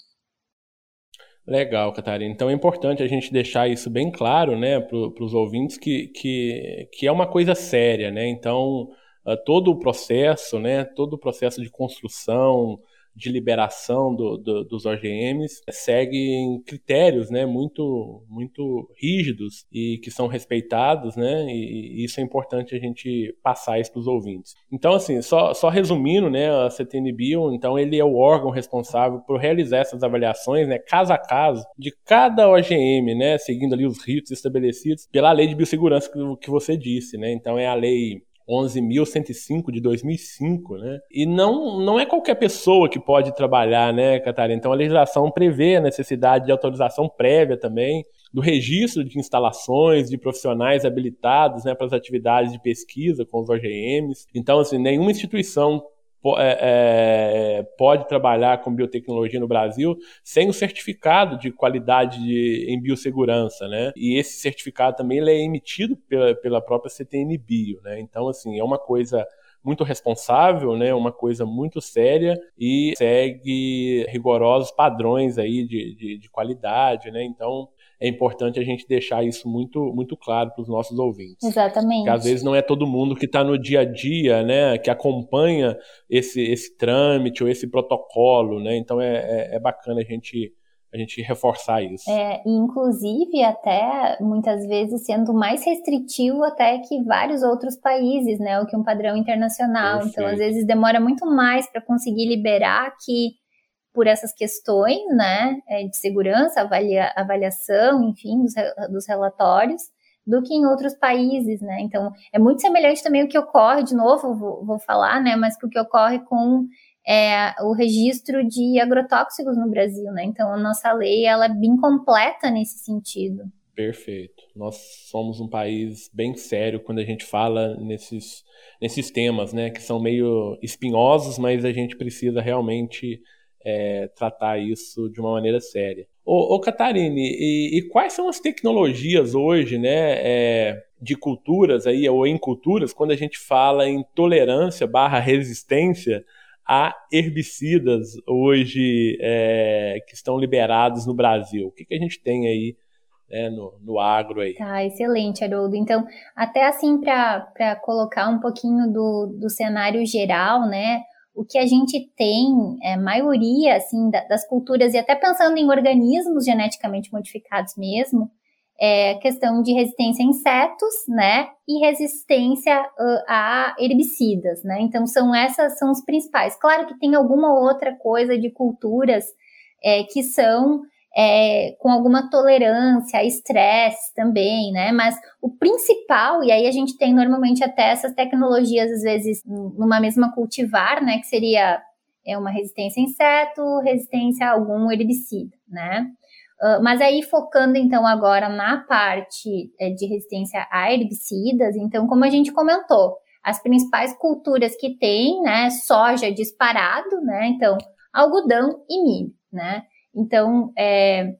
Legal, Catarina. Então é importante a gente deixar isso bem claro, né, para os ouvintes que, que, que é uma coisa séria, né? Então uh, todo o processo, né, todo o processo de construção, de liberação do, do, dos OGMs seguem critérios né, muito, muito rígidos e que são respeitados, né, e, isso é importante a gente passar isso para os ouvintes. Então, assim, só, só resumindo, né, a CTNBio, então, ele é o órgão responsável por realizar essas avaliações, né, caso a caso, de cada OGM, né, seguindo ali os ritos estabelecidos pela lei de biossegurança que, que você disse, né, então é a lei 11.105 de 2005, né? E não, não é qualquer pessoa que pode trabalhar, né, Catarina? Então a legislação prevê a necessidade de autorização prévia também do registro de instalações de profissionais habilitados né, para as atividades de pesquisa com os OGMs. Então, assim, nenhuma instituição é, é, pode trabalhar com biotecnologia no Brasil sem o certificado de qualidade de, em biossegurança, né? E esse certificado também ele é emitido pela, pela própria CTN Bio, né? Então, assim, é uma coisa muito responsável, né? Uma coisa muito séria e segue rigorosos padrões aí de, de, de qualidade, né? Então, é importante a gente deixar isso muito, muito claro para os nossos ouvintes. Exatamente. Porque às vezes não é todo mundo que está no dia a dia, né, que acompanha esse, esse trâmite ou esse protocolo, né? Então é, é, é bacana a gente a gente reforçar isso. É, inclusive até muitas vezes sendo mais restritivo até que vários outros países, né, o que um padrão internacional. Perfeito. Então às vezes demora muito mais para conseguir liberar que por essas questões, né, é, de segurança, avalia, avaliação, enfim, dos, dos relatórios, do que em outros países, né? Então, é muito semelhante também o que ocorre, de novo, vou, vou falar, né, mas o que ocorre com é, o registro de agrotóxicos no Brasil, né? Então a nossa lei ela é bem completa nesse sentido. Perfeito. Nós somos um país bem sério quando a gente fala nesses, nesses temas, né? Que são meio espinhosos, mas a gente precisa realmente é, tratar isso de uma maneira séria. Ô, ô Catarine, e, e, quais são as tecnologias hoje, né, é, de culturas aí, ou em culturas, quando a gente fala em tolerância barra resistência a herbicidas hoje é, que estão liberados no Brasil? O que, que a gente tem aí né, no, no agro aí? Tá, excelente, Haroldo. Então, até assim, para colocar um pouquinho do, do cenário geral, né, o que a gente tem, é, maioria assim, das culturas, e até pensando em organismos geneticamente modificados mesmo, é questão de resistência a insetos, né, e resistência uh, a herbicidas, né, então são essas, são os principais. Claro que tem alguma outra coisa de culturas é, que são é, com alguma tolerância estresse também, né? Mas o principal, e aí a gente tem normalmente até essas tecnologias, às vezes, numa mesma cultivar, né? Que seria é uma resistência a inseto, resistência a algum herbicida, né? Uh, mas aí focando então agora na parte é, de resistência a herbicidas, então como a gente comentou, as principais culturas que tem, né, soja disparado, né, então algodão e milho, né, então, é,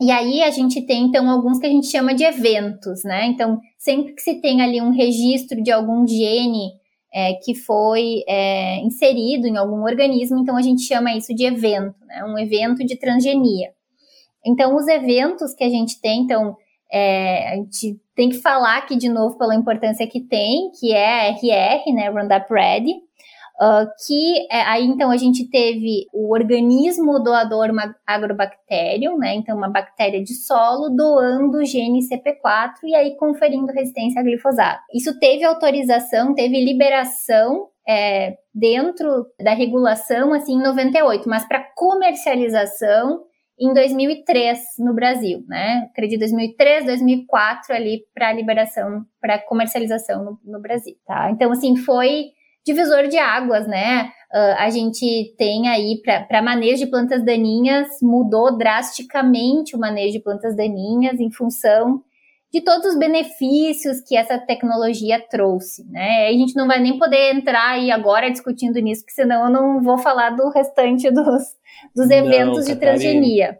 e aí a gente tem, então, alguns que a gente chama de eventos, né? Então, sempre que se tem ali um registro de algum gene é, que foi é, inserido em algum organismo, então a gente chama isso de evento, né? Um evento de transgenia. Então, os eventos que a gente tem, então, é, a gente tem que falar aqui de novo pela importância que tem, que é RR, né? Roundup Ready, Uh, que é, aí então a gente teve o organismo doador agrobactério, né? Então uma bactéria de solo doando o gene CP4 e aí conferindo resistência a glifosato. Isso teve autorização, teve liberação é, dentro da regulação assim em 98, mas para comercialização em 2003 no Brasil, né? Acredito 2003, 2004 ali para liberação, para comercialização no, no Brasil, tá? Então assim foi divisor de águas, né? Uh, a gente tem aí para manejo de plantas daninhas, mudou drasticamente o manejo de plantas daninhas em função de todos os benefícios que essa tecnologia trouxe, né? A gente não vai nem poder entrar aí agora discutindo nisso, porque senão eu não vou falar do restante dos, dos eventos não, de transgenia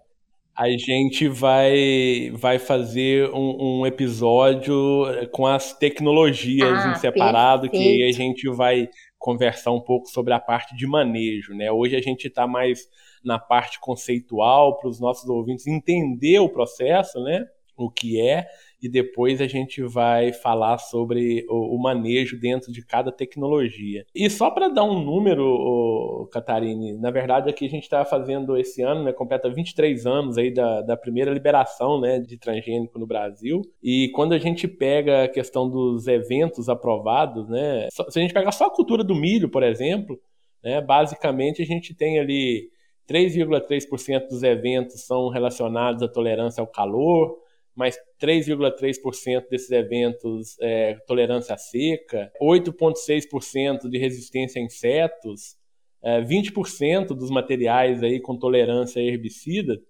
a gente vai, vai fazer um, um, episódio com as tecnologias ah, em separado, perfeito. que a gente vai conversar um pouco sobre a parte de manejo. Né? Hoje a gente está mais na parte conceitual para os nossos ouvintes entender o processo, né? o que é, e depois a gente vai falar sobre o, o manejo dentro de cada tecnologia. E só para dar um número, Catarine, na verdade aqui a gente está fazendo esse ano, né, completa 23 anos aí da, da primeira liberação né, de transgênico no Brasil. E quando a gente pega a questão dos eventos aprovados, né, se a gente pegar só a cultura do milho, por exemplo, né, basicamente a gente tem ali 3,3% dos eventos são relacionados à tolerância ao calor, mas 3,3% desses eventos é tolerância à seca, 8,6% de resistência a insetos, é, 20% dos materiais aí com tolerância a herbicida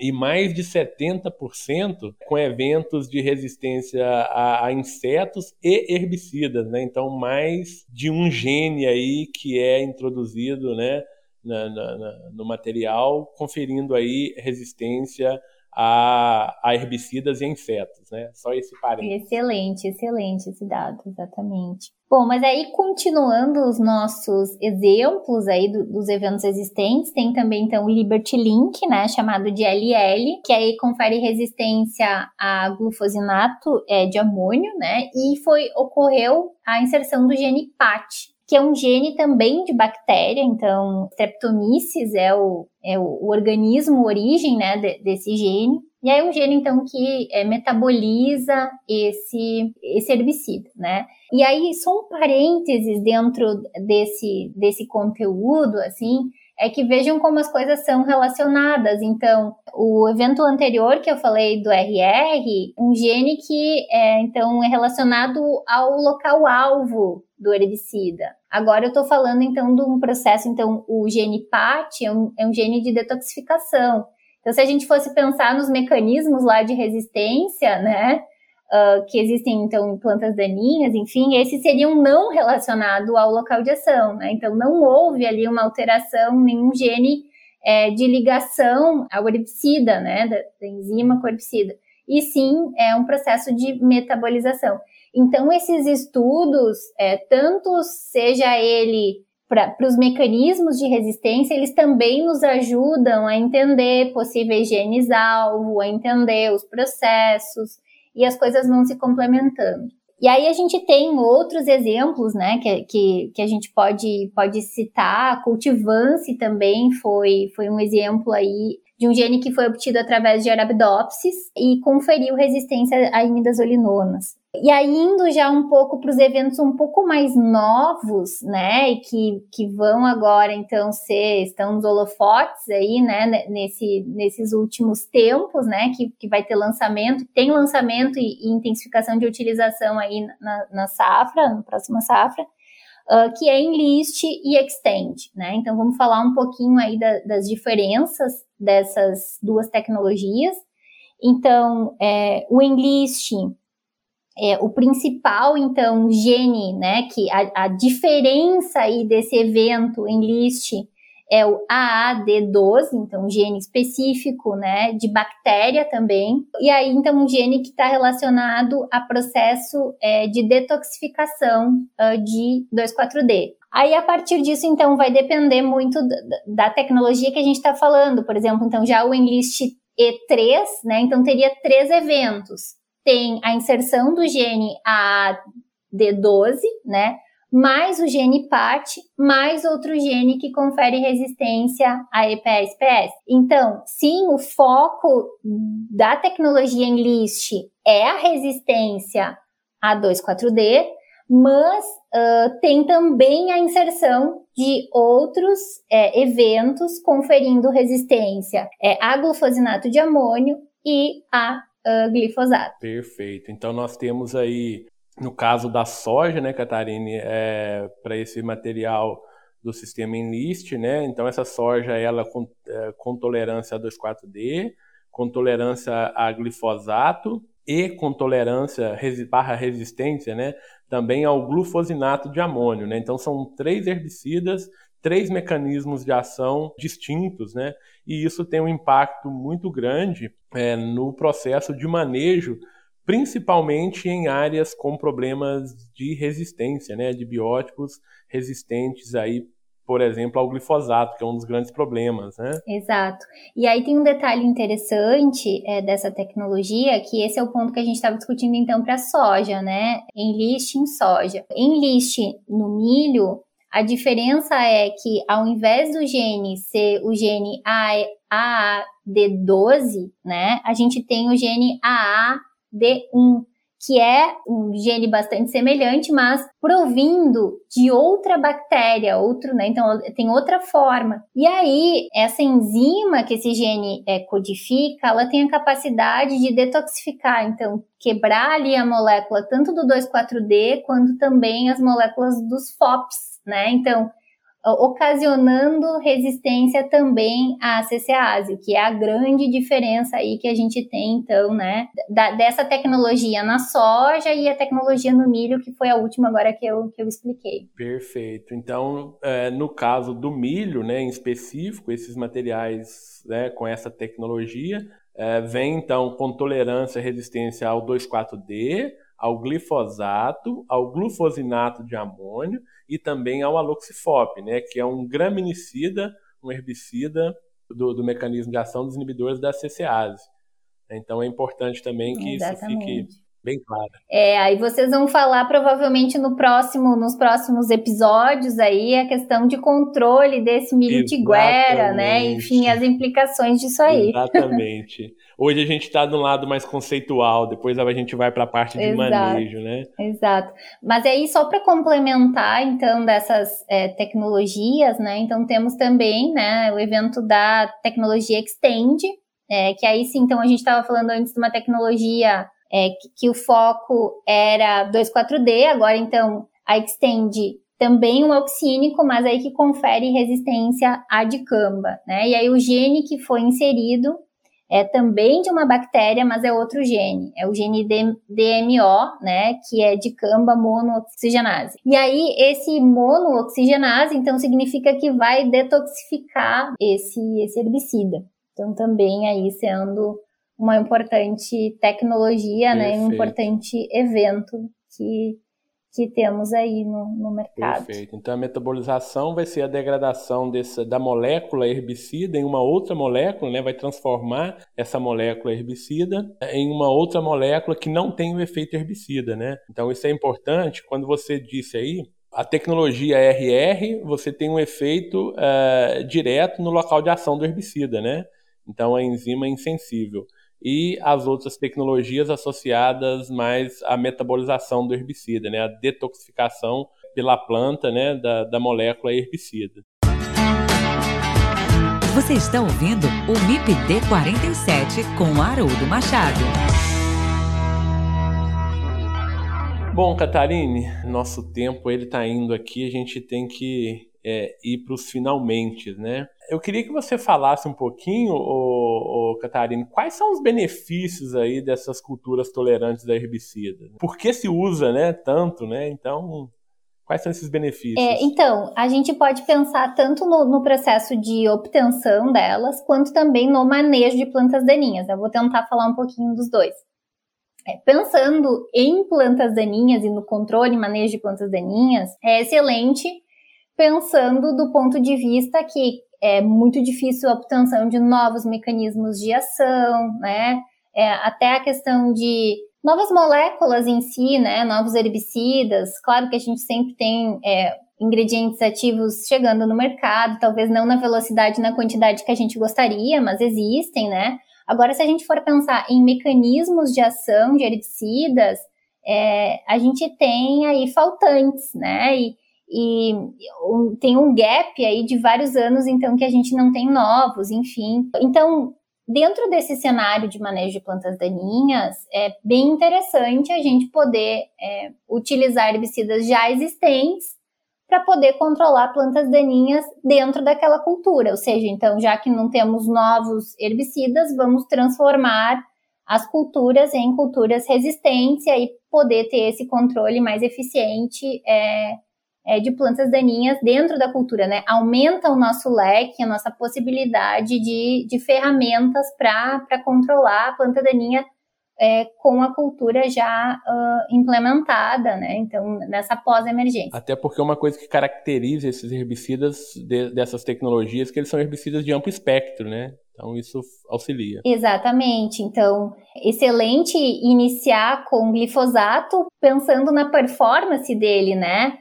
e mais de 70% com eventos de resistência a, a, insetos e herbicidas, né? Então mais de um gene aí que é introduzido, né, na, na, no material, conferindo aí resistência a, a herbicidas e insetos, né? Só esse parênteses. Excelente, excelente esse dado, exatamente. Bom, mas aí continuando os nossos exemplos aí do, dos eventos existentes, tem também então o Liberty Link, né, chamado de LL, que aí confere resistência a glufosinato é, de amônio, né, e foi ocorreu a inserção do gene PAT, que é um gene também de bactéria, então Streptomyces é o, é o, o organismo origem né, de, desse gene. E aí é um gene, então, que é, metaboliza esse, esse herbicida, né? E aí, só um parênteses dentro desse, desse conteúdo, assim, é que vejam como as coisas são relacionadas. Então, o evento anterior que eu falei do RR, um gene que é, então é relacionado ao local alvo do herbicida. Agora eu estou falando então de um processo, então o gene PAT é um, é um gene de detoxificação. Então, se a gente fosse pensar nos mecanismos lá de resistência, né, uh, que existem, então, plantas daninhas, enfim, esses seriam não relacionados ao local de ação, né? Então, não houve ali uma alteração, nenhum gene é, de ligação ao herbicida, né, da, da enzima com herbicida. E sim, é um processo de metabolização. Então, esses estudos, é, tanto seja ele para os mecanismos de resistência, eles também nos ajudam a entender possíveis genes-alvo, a entender os processos e as coisas vão se complementando. E aí a gente tem outros exemplos, né, que, que, que a gente pode, pode citar. A cultivance também foi, foi um exemplo aí de um gene que foi obtido através de Arabidopsis e conferiu resistência a imidazolinonas. E aí, indo já um pouco para os eventos um pouco mais novos, né, e que, que vão agora, então, ser, estão nos holofotes aí, né, nesse, nesses últimos tempos, né, que, que vai ter lançamento, tem lançamento e, e intensificação de utilização aí na, na safra, na próxima safra, uh, que é Enlist e Extend, né, então vamos falar um pouquinho aí da, das diferenças dessas duas tecnologias. Então, é, o Enlist é, o principal, então, gene, né, que a, a diferença aí desse evento em list é o AAD12, então, um gene específico, né, de bactéria também. E aí, então, um gene que está relacionado a processo é, de detoxificação uh, de 2,4-D. Aí, a partir disso, então, vai depender muito da, da tecnologia que a gente está falando. Por exemplo, então, já o Enlist E3, né, então, teria três eventos tem a inserção do gene AD12, né? Mais o gene PAT, mais outro gene que confere resistência a EPS-PS. Então, sim, o foco da tecnologia em list é a resistência a 2,4-D, mas uh, tem também a inserção de outros é, eventos conferindo resistência é, a glufosinato de amônio e a uh, glifosato. Perfeito. Então nós temos aí, no caso da soja, né, Catarine, é, para esse material do sistema Enlist, né? Então essa soja ela com, é, com tolerância a 2,4-D, com tolerância a glifosato e com tolerância barra resistência, né? Também ao glufosinato de amônio, né? Então são três herbicidas três mecanismos de ação distintos, né? E isso tem um impacto muito grande é, no processo de manejo, principalmente em áreas com problemas de resistência, né? De biótipos resistentes aí por exemplo, ao glifosato, que é um dos grandes problemas, né? Exato. E aí tem um detalhe interessante é, dessa tecnologia, que esse é o ponto que a gente estava discutindo então para soja, né? Em list em soja. Em list no milho, a diferença é que ao invés do gene ser o gene AAD12, né, a gente tem o gene AAD1, que é um gene bastante semelhante, mas provindo de outra bactéria, outro, né? Então tem outra forma. E aí essa enzima que esse gene é, codifica, ela tem a capacidade de detoxificar, então quebrar ali a molécula tanto do 2,4-D quanto também as moléculas dos FOPs, né? Então, ocasionando resistência também à CCase, que é a grande diferença aí que a gente tem, então, né, da, dessa tecnologia na soja e a tecnologia no milho, que foi a última agora que eu, que eu expliquei. Perfeito. Então, é, no caso do milho, né, em específico, esses materiais né, com essa tecnologia, é, vem então com tolerância e resistência ao 2,4-D, ao glifosato, ao glufosinato de amônio e também ao aloxifop, né, que é um graminicida, um herbicida do, do mecanismo de ação dos inibidores da CCase. Então é importante também que Exatamente. isso fique bem clara. É, aí vocês vão falar provavelmente no próximo, nos próximos episódios aí a questão de controle desse milho tiguera, né? Enfim, as implicações disso aí. Exatamente. Hoje a gente está no lado mais conceitual, depois a gente vai para a parte de Exato. manejo, né? Exato. Mas aí só para complementar então dessas é, tecnologias, né? Então temos também, né, o evento da tecnologia Extend, é, que aí sim, então a gente estava falando antes de uma tecnologia é, que, que, o foco era 2,4-D, agora então a Extend também um oxínico, mas aí que confere resistência à dicamba, né? E aí o gene que foi inserido é também de uma bactéria, mas é outro gene, é o gene DMO, né, que é dicamba monooxigenase. E aí esse monooxigenase, então significa que vai detoxificar esse esse herbicida. Então também aí sendo uma importante tecnologia, Perfeito. né, um importante evento que, que temos aí no, no mercado. Perfeito. Então a metabolização vai ser a degradação dessa, da molécula herbicida em uma outra molécula, né, vai transformar essa molécula herbicida em uma outra molécula que não tem o efeito herbicida, né? Então isso é importante quando você disse aí a tecnologia RR, você tem um efeito uh, direto no local de ação do herbicida, né? Então a enzima é insensível. E as outras tecnologias associadas mais à metabolização do herbicida, né? a detoxificação pela planta né? da, da molécula herbicida. Você está ouvindo o MIPD 47 com Haroldo Machado. Bom, Catarine, nosso tempo ele está indo aqui, a gente tem que é, ir para os finalmente, né? Eu queria que você falasse um pouquinho, ô, ô, Catarina, quais são os benefícios aí dessas culturas tolerantes a herbicida? Por que se usa, né, tanto, né? Então, quais são esses benefícios? É, então, a gente pode pensar tanto no, no, processo de obtenção delas, quanto também no manejo de plantas daninhas. Eu vou tentar falar um pouquinho dos dois. É, pensando em plantas daninhas e no controle e manejo de plantas daninhas, é excelente pensando do ponto de vista que é muito difícil a obtenção de novos mecanismos de ação, né? É, até a questão de novas moléculas em si, né? Novos herbicidas. Claro que a gente sempre tem é, ingredientes ativos chegando no mercado, talvez não na velocidade, na quantidade que a gente gostaria, mas existem, né? Agora, se a gente for pensar em mecanismos de ação de herbicidas, é, a gente tem aí faltantes, né? E, e um, tem um gap aí de vários anos, então, que a gente não tem novos, enfim. Então, dentro desse cenário de manejo de plantas daninhas, é bem interessante a gente poder é, utilizar herbicidas já existentes para poder controlar plantas daninhas dentro daquela cultura. Ou seja, então, já que não temos novos herbicidas, vamos transformar as culturas em culturas resistentes e aí poder ter esse controle mais eficiente é, é, de plantas daninhas dentro da cultura, né? Aumenta o nosso leque, a nossa possibilidade de, de ferramentas para controlar a planta daninha é, com a cultura já uh, implementada, né? Então, nessa pós-emergência. Até porque uma coisa que caracteriza esses herbicidas de, dessas tecnologias é que eles são herbicidas de amplo espectro, né? Então, isso auxilia. Exatamente. Então, excelente iniciar com glifosato pensando na performance dele, né?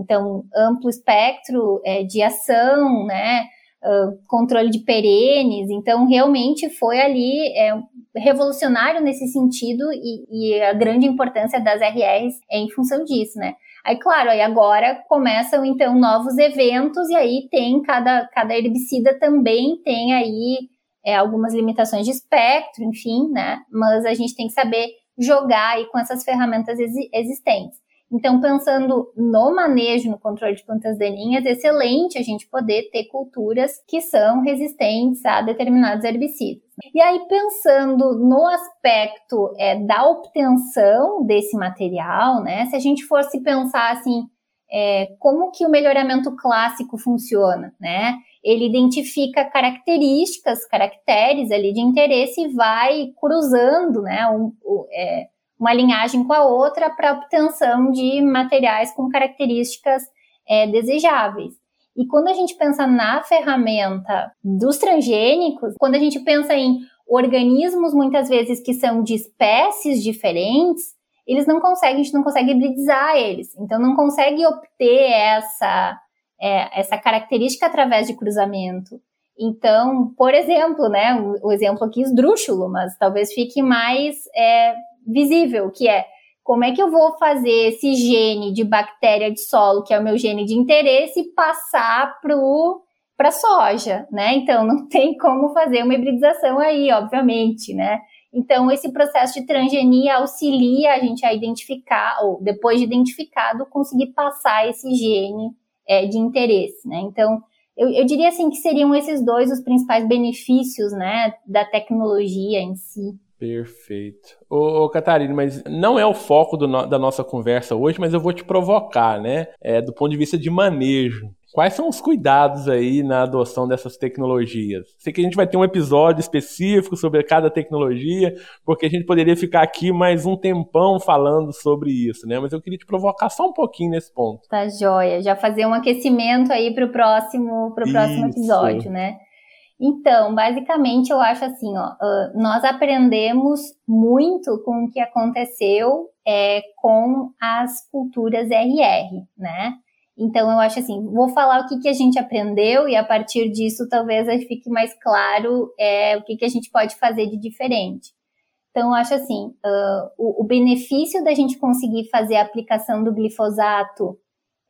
Então amplo espectro é, de ação, né, uh, controle de perenes, então realmente foi ali é, revolucionário nesse sentido e, e, a grande importância das RRs é em função disso, né. Aí, claro, aí agora começam então novos eventos e aí tem cada, cada herbicida também tem aí é, algumas limitações de espectro, enfim, né, mas a gente tem que saber jogar aí com essas ferramentas existentes. Então, pensando no manejo, no controle de plantas daninhas, é excelente a gente poder ter culturas que são resistentes a determinados herbicidas. E aí, pensando no aspecto é, da obtenção desse material, né? Se a gente fosse pensar assim, é, como que o melhoramento clássico funciona, né? Ele identifica características, caracteres ali de interesse e vai cruzando, né? Um, um, é, uma linhagem com a outra para obtenção de materiais com características é, desejáveis. E quando a gente pensa na ferramenta dos transgênicos, quando a gente pensa em organismos, muitas vezes, que são de espécies diferentes, eles não conseguem, a gente não consegue hibridizar eles. Então, não consegue obter essa, é, essa característica através de cruzamento. Então, por exemplo, né, o, o exemplo aqui esdrúxulo, mas talvez fique mais é, visível, que é como é que eu vou fazer esse gene de bactéria de solo, que é o meu gene de interesse, passar para a soja, né? Então, não tem como fazer uma hibridização aí, obviamente, né? Então, esse processo de transgenia auxilia a gente a identificar, ou depois de identificado, conseguir passar esse gene é, de interesse, né? Então, eu, eu, diria assim que seriam esses dois os principais benefícios, né, da tecnologia em si. Perfeito. Ô, ô Catarina, mas não é o foco no, da nossa conversa hoje, mas eu vou te provocar, né? É, do ponto de vista de manejo. Quais são os cuidados aí na adoção dessas tecnologias? Sei que a gente vai ter um episódio específico sobre cada tecnologia, porque a gente poderia ficar aqui mais um tempão falando sobre isso, né? Mas eu queria te provocar só um pouquinho nesse ponto. Tá joia. Já fazer um aquecimento aí para o próximo, pro próximo episódio, né? Então, basicamente, eu acho assim, ó, nós aprendemos muito com o que aconteceu é, com as culturas RR, né? Então, eu acho assim, vou falar o que, que a gente aprendeu e a partir disso talvez fique mais claro é, o que, que a gente pode fazer de diferente. Então, eu acho assim, uh, o, o, benefício da gente conseguir fazer a aplicação do glifosato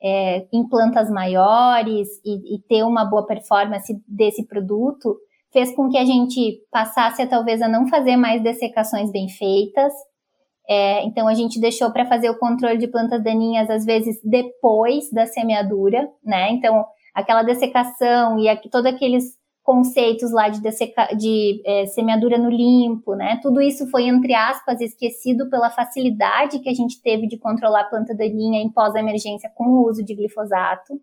é, em plantas maiores e, e ter uma boa performance desse produto fez com que a gente passasse talvez a não fazer mais dessecações bem feitas, é, então a gente deixou para fazer o controle de plantas daninhas às vezes depois da semeadura, né? Então aquela dessecação e aqui, todos aqueles conceitos lá de, desseca, de é, semeadura no limpo, né? Tudo isso foi entre aspas esquecido pela facilidade que a gente teve de controlar a planta daninha em pós-emergência com o uso de glifosato.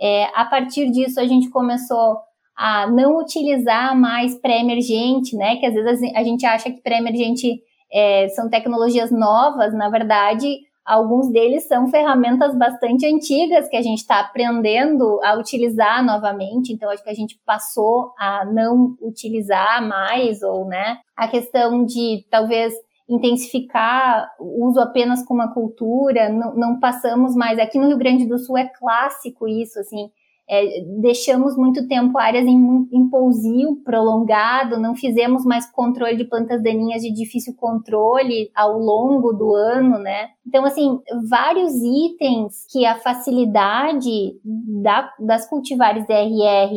É, a partir disso a gente começou a não utilizar mais pré-emergente, né? Que às vezes a gente acha que pré-emergente é, são tecnologias novas, na verdade, alguns deles são ferramentas bastante antigas que a gente está aprendendo a utilizar novamente, então acho que a gente passou a não utilizar mais, ou né, a questão de talvez intensificar o uso apenas com uma cultura, não, não passamos mais. Aqui no Rio Grande do Sul é clássico isso, assim, é, deixamos muito tempo áreas em, em pousio prolongado, não fizemos mais controle de plantas daninhas de difícil controle ao longo do ano, né? Então, assim, vários itens que a facilidade da, das cultivares DRR,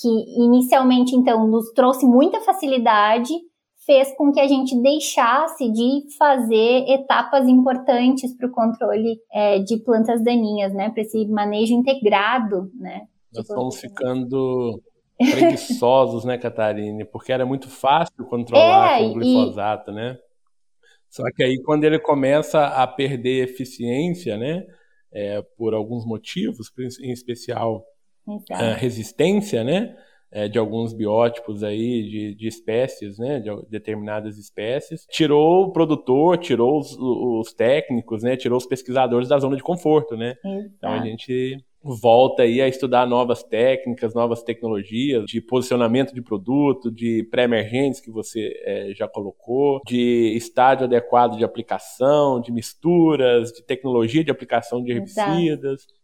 que inicialmente, então, nos trouxe muita facilidade, fez com que a gente deixasse de fazer etapas importantes para o controle é, de plantas daninhas, né? Para esse manejo integrado, né? Nós estamos ficando preguiçosos, né, Catarine? Porque era muito fácil controlar é, com o glifosato, e... né? Só que aí quando ele começa a perder eficiência, né, é, por alguns motivos, em especial a resistência, né, é, de alguns biótipos aí, de, de, espécies, né, de determinadas espécies, tirou o produtor, tirou os, os técnicos, né, tirou os pesquisadores da zona de conforto, né. Exato. Então a gente volta aí a estudar novas técnicas, novas tecnologias de posicionamento de produto, de pré-emergentes que você é, já colocou, de estágio adequado de aplicação, de misturas, de tecnologia de aplicação de herbicidas, Exato.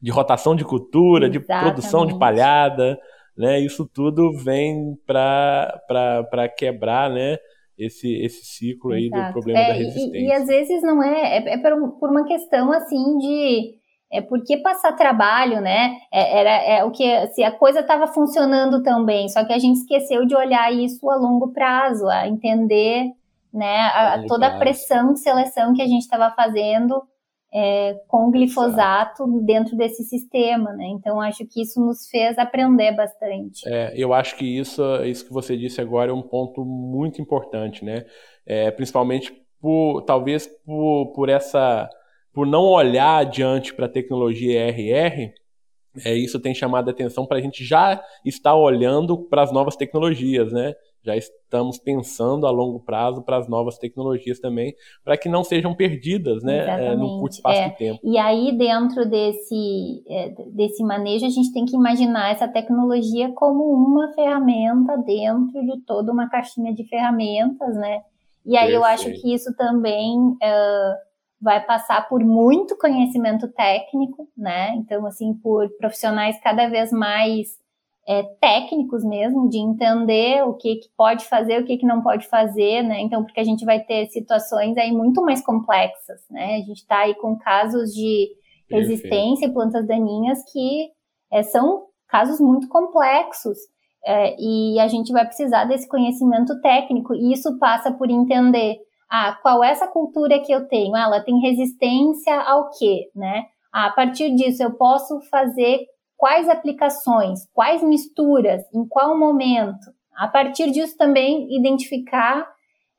de rotação de cultura, Exatamente. de produção de palhada, né? Isso tudo vem para quebrar, né? Esse, esse ciclo aí Exato. do problema é, da resistência. E, e, às vezes não é, é, é por, uma questão assim de é porque passar trabalho, né? É, era é o que se a coisa estava funcionando tão bem, só que a gente esqueceu de olhar isso a longo prazo, a entender, né? A, toda a pressão de seleção que a gente estava fazendo é, com glifosato dentro desse sistema, né? Então acho que isso nos fez aprender bastante. É, eu acho que isso, isso que você disse agora é um ponto muito importante, né? É, principalmente por talvez por, por essa por não olhar adiante para a tecnologia RR, é, isso tem chamado a atenção para a gente já estar olhando para as novas tecnologias, né? Já estamos pensando a longo prazo para as novas tecnologias também, para que não sejam perdidas né, é, no curto espaço é. de tempo. E aí, dentro desse, é, desse manejo, a gente tem que imaginar essa tecnologia como uma ferramenta dentro de toda uma caixinha de ferramentas, né? E aí Perfeito. eu acho que isso também uh, vai passar por muito conhecimento técnico, né? Então, assim, por profissionais cada vez mais é, técnicos mesmo, de entender o que, que pode fazer, o que, que não pode fazer, né? Então, porque a gente vai ter situações aí muito mais complexas, né? A gente está aí com casos de resistência e plantas daninhas que é, são casos muito complexos. É, e a gente vai precisar desse conhecimento técnico, e isso passa por entender ah, qual é essa cultura que eu tenho? ela tem resistência ao quê, né? Ah, a partir disso, eu posso fazer quais aplicações, quais misturas, em qual momento. A partir disso também identificar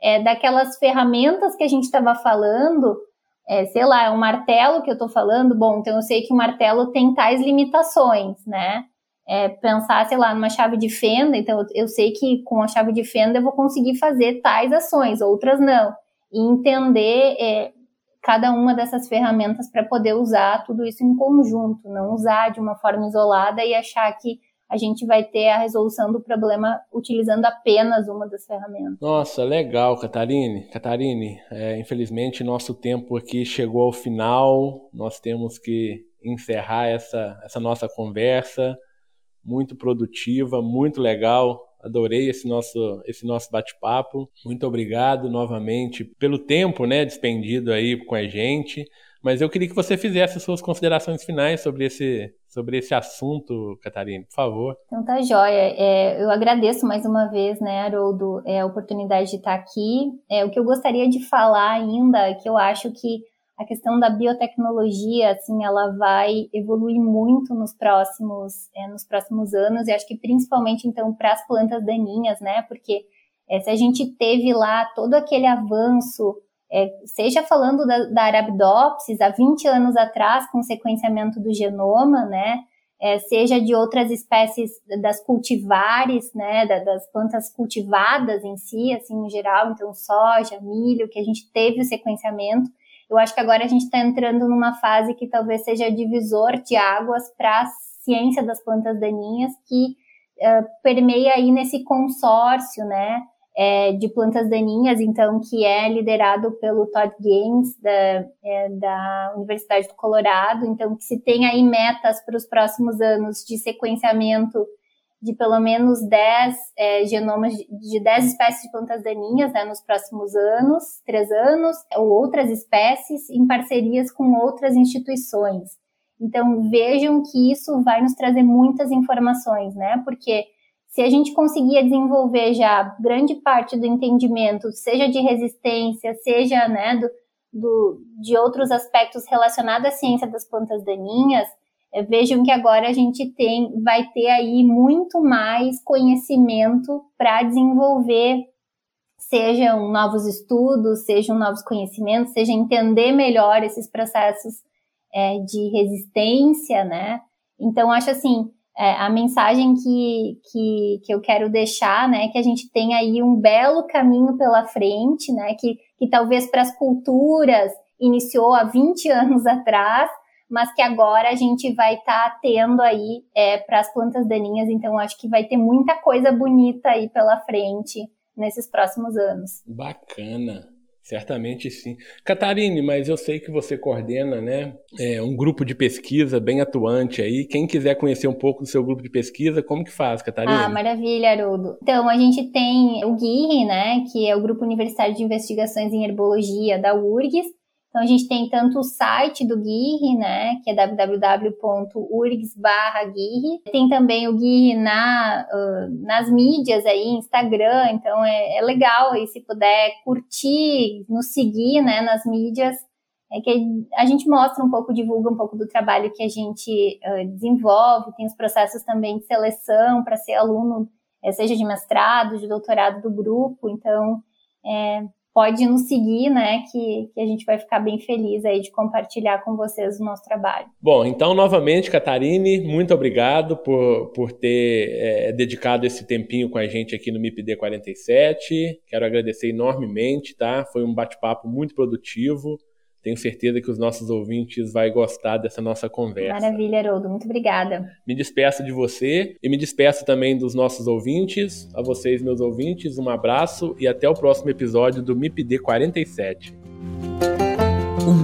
é, daquelas ferramentas que a gente estava falando, é, sei lá, é um martelo que eu estou falando, bom, então eu sei que o martelo tem tais limitações, né? É, pensar, sei lá, numa chave de fenda, então eu, sei que com a chave de fenda eu vou conseguir fazer tais ações, outras não. E entender é, cada uma dessas ferramentas para poder usar tudo isso em conjunto, não usar de uma forma isolada e achar que a gente vai ter a resolução do problema utilizando apenas uma das ferramentas. Nossa, legal, Catarine. Catarine, é, infelizmente nosso tempo aqui chegou ao final, nós temos que encerrar essa, essa nossa conversa, muito produtiva, muito legal. Adorei esse nosso, esse nosso bate-papo. Muito obrigado novamente pelo tempo né, despendido aí com a gente. Mas eu queria que você fizesse as suas considerações finais sobre esse, sobre esse assunto, Catarina, por favor. Então tá joia. É, eu agradeço mais uma vez, né, Haroldo, é, a oportunidade de estar aqui. É, o que eu gostaria de falar ainda, que eu acho que a questão da biotecnologia, assim, ela vai evoluir muito nos próximos, é, nos próximos anos, e acho que principalmente, então, para as plantas daninhas, né, porque é, se a gente teve lá todo aquele avanço, é, seja falando da, da Arabidopsis há 20 anos atrás, com sequenciamento do genoma, né, é, seja de outras espécies das cultivares, né, das plantas cultivadas em si, assim, em geral, então soja, milho, que a gente teve o sequenciamento, eu acho que agora a gente está entrando numa fase que talvez seja divisor de águas para a ciência das plantas daninhas, que uh, permeia aí nesse consórcio, né, é, de plantas daninhas, então, que é liderado pelo Todd Gaines, da, é, da Universidade do Colorado, então, que se tem aí metas para os próximos anos de sequenciamento de pelo menos 10 é, genomas de 10 espécies de plantas daninhas né, nos próximos anos, três anos, ou outras espécies em parcerias com outras instituições. Então vejam que isso vai nos trazer muitas informações, né? Porque se a gente conseguir desenvolver já grande parte do entendimento, seja de resistência, seja né, do, do, de outros aspectos relacionados à ciência das plantas daninhas, vejam que agora a gente tem, vai ter aí muito mais conhecimento para desenvolver, sejam novos estudos, sejam novos conhecimentos, seja entender melhor esses processos é, de resistência, né? Então, acho assim, é, a mensagem que, que, que eu quero deixar, né, que a gente tem aí um belo caminho pela frente, né, que, que talvez para as culturas iniciou há 20 anos atrás, mas que agora a gente vai estar tá tendo aí é, para as plantas daninhas. Então, acho que vai ter muita coisa bonita aí pela frente nesses próximos anos. Bacana. Certamente sim. Catarine, mas eu sei que você coordena né, é, um grupo de pesquisa bem atuante aí. Quem quiser conhecer um pouco do seu grupo de pesquisa, como que faz, Catarine? Ah, maravilha, Haroldo. Então, a gente tem o GUIRI, né, que é o Grupo Universitário de Investigações em Herbologia da URGS, então, a gente tem tanto o site do GUIRI, né, que é www.urgs/guirri. Tem também o GUIRI na, uh, nas mídias aí, Instagram, então é, é, legal aí se puder curtir, nos seguir, né, nas mídias, é que a gente mostra um pouco, divulga um pouco do trabalho que a gente uh, desenvolve, tem os processos também de seleção para ser aluno, seja de mestrado, de doutorado do grupo, então é, pode nos seguir, né? Que, que a gente vai ficar bem feliz aí de compartilhar com vocês o nosso trabalho. Bom, então, novamente, Catarine, muito obrigado por, por ter é, dedicado esse tempinho com a gente aqui no MIPD 47. Quero agradecer enormemente, tá? Foi um bate-papo muito produtivo. Tenho certeza que os nossos ouvintes vão gostar dessa nossa conversa. Maravilha, Haroldo. Muito obrigada. Me despeço de você e me despeço também dos nossos ouvintes. A vocês, meus ouvintes, um abraço e até o próximo episódio do MIPD 47.